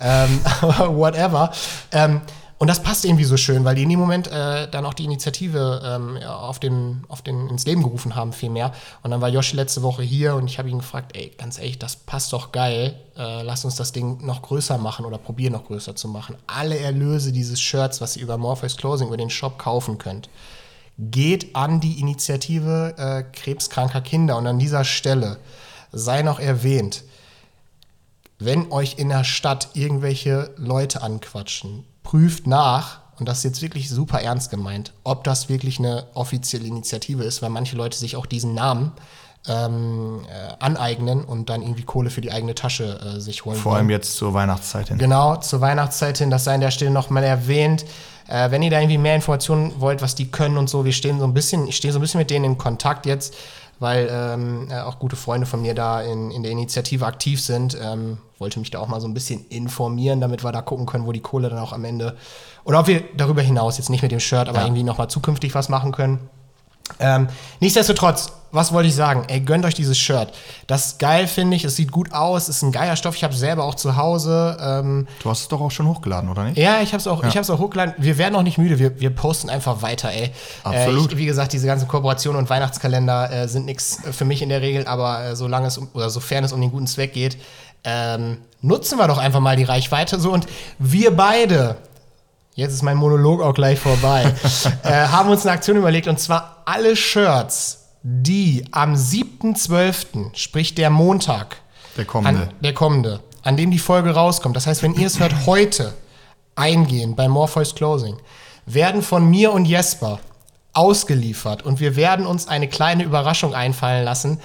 Ähm, whatever. Ähm, und das passt irgendwie so schön, weil die in dem Moment äh, dann auch die Initiative ähm, auf den, auf den, ins Leben gerufen haben, viel mehr. Und dann war Joshi letzte Woche hier und ich habe ihn gefragt, ey, ganz ehrlich, das passt doch geil. Äh, lass uns das Ding noch größer machen oder probieren noch größer zu machen. Alle Erlöse dieses Shirts, was ihr über Morpheus Closing, über den Shop kaufen könnt, geht an die Initiative äh, krebskranker Kinder. Und an dieser Stelle sei noch erwähnt, wenn euch in der Stadt irgendwelche Leute anquatschen, prüft nach, und das ist jetzt wirklich super ernst gemeint, ob das wirklich eine offizielle Initiative ist, weil manche Leute sich auch diesen Namen ähm, äh, aneignen und dann irgendwie Kohle für die eigene Tasche äh, sich holen Vor wollen. allem jetzt zur Weihnachtszeit hin. Genau, zur Weihnachtszeit hin, das sei an der Stelle nochmal erwähnt. Äh, wenn ihr da irgendwie mehr Informationen wollt, was die können und so, wir stehen so ein bisschen, ich stehe so ein bisschen mit denen in Kontakt jetzt, weil ähm, äh, auch gute Freunde von mir da in, in der Initiative aktiv sind. Ähm, wollte mich da auch mal so ein bisschen informieren, damit wir da gucken können, wo die Kohle dann auch am Ende, oder ob wir darüber hinaus, jetzt nicht mit dem Shirt, aber Ja. irgendwie nochmal zukünftig was machen können. Ähm, nichtsdestotrotz, was wollte ich sagen? Ey, gönnt euch dieses Shirt. Das ist geil, finde ich. Es sieht gut aus. ist ein geiler Stoff. Ich habe selber auch zu Hause. Ähm, Du hast es doch auch schon hochgeladen, oder nicht? ja, ich habe es auch, ich hab's auch hochgeladen. Wir werden auch nicht müde. Wir, wir posten einfach weiter, ey. Absolut. Äh, ich, wie gesagt, diese ganzen Kooperationen und Weihnachtskalender äh, sind nichts für mich in der Regel, aber äh, solange es um, oder sofern es um den guten Zweck geht, ähm, nutzen wir doch einfach mal die Reichweite so. Und wir beide, jetzt ist mein Monolog auch gleich vorbei, äh, haben uns eine Aktion überlegt und zwar alle Shirts, die am 7.12., sprich der Montag, Der kommende. an, der kommende, an dem die Folge rauskommt. Das heißt, wenn ihr es hört, heute eingehen bei Morpheus Closing, werden von mir und Jesper ausgeliefert und wir werden uns eine kleine Überraschung einfallen lassen.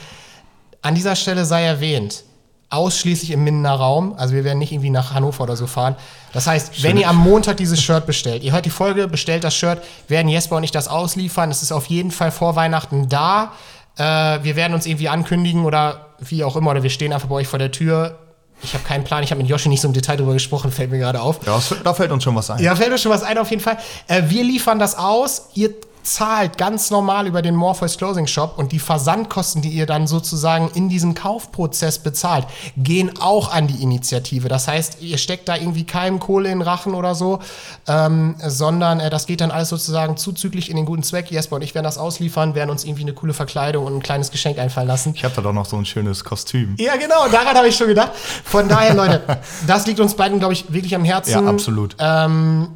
An dieser Stelle sei erwähnt, ausschließlich im Mindener Raum, also wir werden nicht irgendwie nach Hannover oder so fahren. Das heißt, wenn ihr am Montag dieses Shirt bestellt, ihr hört die Folge, bestellt das Shirt, werden Jesper und ich das ausliefern. Es ist auf jeden Fall vor Weihnachten da. Äh, wir werden uns irgendwie ankündigen oder wie auch immer, oder wir stehen einfach bei euch vor der Tür. Ich habe keinen Plan, ich habe mit Joshi nicht so im Detail drüber gesprochen, fällt mir gerade auf. Ja, da fällt uns schon was ein. Ja, fällt mir schon was ein auf jeden Fall. Äh, wir liefern das aus. Ihr zahlt ganz normal über den Morpheus Closing Shop und die Versandkosten, die ihr dann sozusagen in diesem Kaufprozess bezahlt, gehen auch an die Initiative. Das heißt, ihr steckt da irgendwie keinem Kohle in den Rachen oder so, ähm, sondern äh, das geht dann alles sozusagen zuzüglich in den guten Zweck. Jesper und ich werden das ausliefern, werden uns irgendwie eine coole Verkleidung und ein kleines Geschenk einfallen lassen. Ich habe da doch noch so ein schönes Kostüm. Ja, genau, daran habe ich schon gedacht. Von daher, Leute, das liegt uns beiden, glaube ich, wirklich am Herzen. Ja, absolut. Ähm,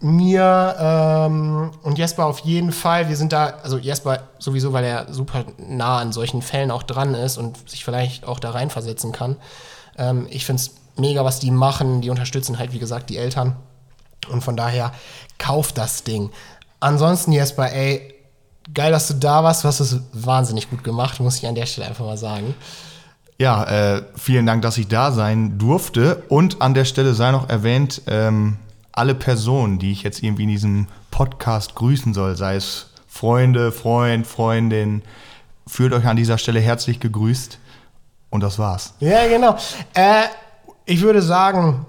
mir ähm, und Jesper auf jeden Fall. Wir sind da, also Jesper sowieso, weil er super nah an solchen Fällen auch dran ist und sich vielleicht auch da reinversetzen kann. Ähm, ich finde es mega, was die machen. Die unterstützen halt, wie gesagt, die Eltern. Und von daher, kauft das Ding. Ansonsten, Jesper, ey, geil, dass du da warst. Du hast es wahnsinnig gut gemacht, muss ich an der Stelle einfach mal sagen. Ja, äh, vielen Dank, dass ich da sein durfte. Und an der Stelle sei noch erwähnt, ähm, alle Personen, die ich jetzt irgendwie in diesem Podcast grüßen soll, sei es Freunde, Freund, Freundin, fühlt euch an dieser Stelle herzlich gegrüßt. Und das war's. Ja, genau. Äh, ich würde sagen,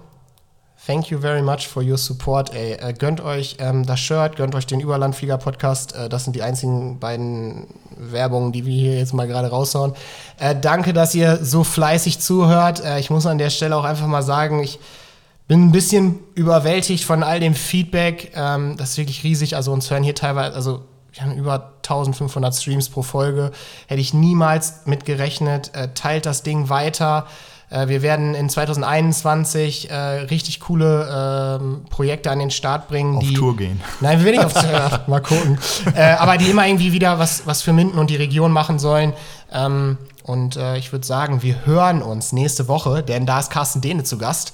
thank you very much for your support. Ey. Äh, gönnt euch ähm, das Shirt, gönnt euch den Überlandflieger-Podcast. Äh, das sind die einzigen beiden Werbungen, die wir hier jetzt mal gerade raushauen. Äh, danke, dass ihr so fleißig zuhört. Äh, ich muss an der Stelle auch einfach mal sagen, ich bin ein bisschen überwältigt von all dem Feedback. Ähm, das ist wirklich riesig. Also uns hören hier teilweise, also wir haben über 1500 Streams pro Folge. Hätte ich niemals mit gerechnet. Äh, teilt das Ding weiter. Äh, wir werden in 2021 äh, richtig coole ähm, Projekte an den Start bringen. Auf die, Tour gehen. Nein, wir werden nicht auf Tour. mal gucken. Äh, aber die immer irgendwie wieder was, was für Minden und die Region machen sollen. Ähm, und äh, ich würde sagen, wir hören uns nächste Woche, denn da ist Carsten Dehne zu Gast.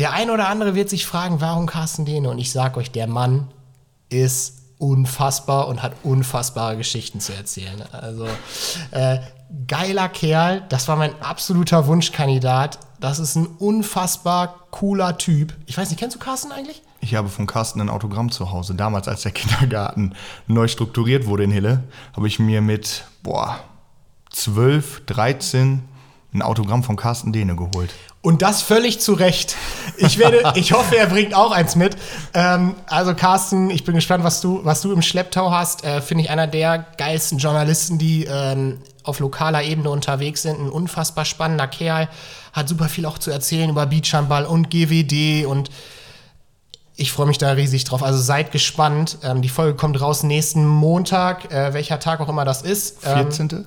Der ein oder andere wird sich fragen, warum Carsten Dehne? Und ich sage euch, der Mann ist unfassbar und hat unfassbare Geschichten zu erzählen. Also äh, geiler Kerl, das war mein absoluter Wunschkandidat. Das ist ein unfassbar cooler Typ. Ich weiß nicht, kennst du Carsten eigentlich? Ich habe von Carsten ein Autogramm zu Hause. Damals, als der Kindergarten neu strukturiert wurde in Hille, habe ich mir mit, boah, 12, 13 ein Autogramm von Carsten Dehne geholt. Und das völlig zu Recht. Ich, werde, ich hoffe, er bringt auch eins mit. Ähm, also, Carsten, ich bin gespannt, was du, was du im Schlepptau hast. Äh, Finde ich einer der geilsten Journalisten, die ähm, auf lokaler Ebene unterwegs sind. Ein unfassbar spannender Kerl. Hat super viel auch zu erzählen über Beachhandball und GWD und ich freue mich da riesig drauf. Also seid gespannt. Ähm, die Folge kommt raus nächsten Montag, äh, welcher Tag auch immer das ist. Ähm, 14.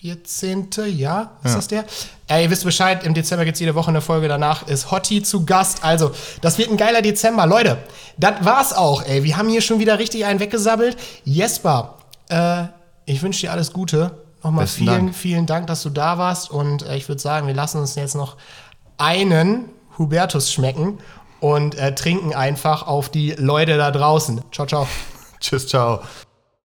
14. Ja, ist ja. das der? Äh, ihr wisst Bescheid, im Dezember gibt es jede Woche eine Folge. Danach ist Hotti zu Gast. Also, das wird ein geiler Dezember. Leute, das war's auch, ey. Wir haben hier schon wieder richtig einen weggesabbelt. Jesper, äh, ich wünsche dir alles Gute. Nochmal Besten vielen, Dank. vielen Dank, dass du da warst. Und äh, ich würde sagen, wir lassen uns jetzt noch einen Hubertus schmecken und äh, trinken einfach auf die Leute da draußen. Ciao, ciao. Tschüss, ciao.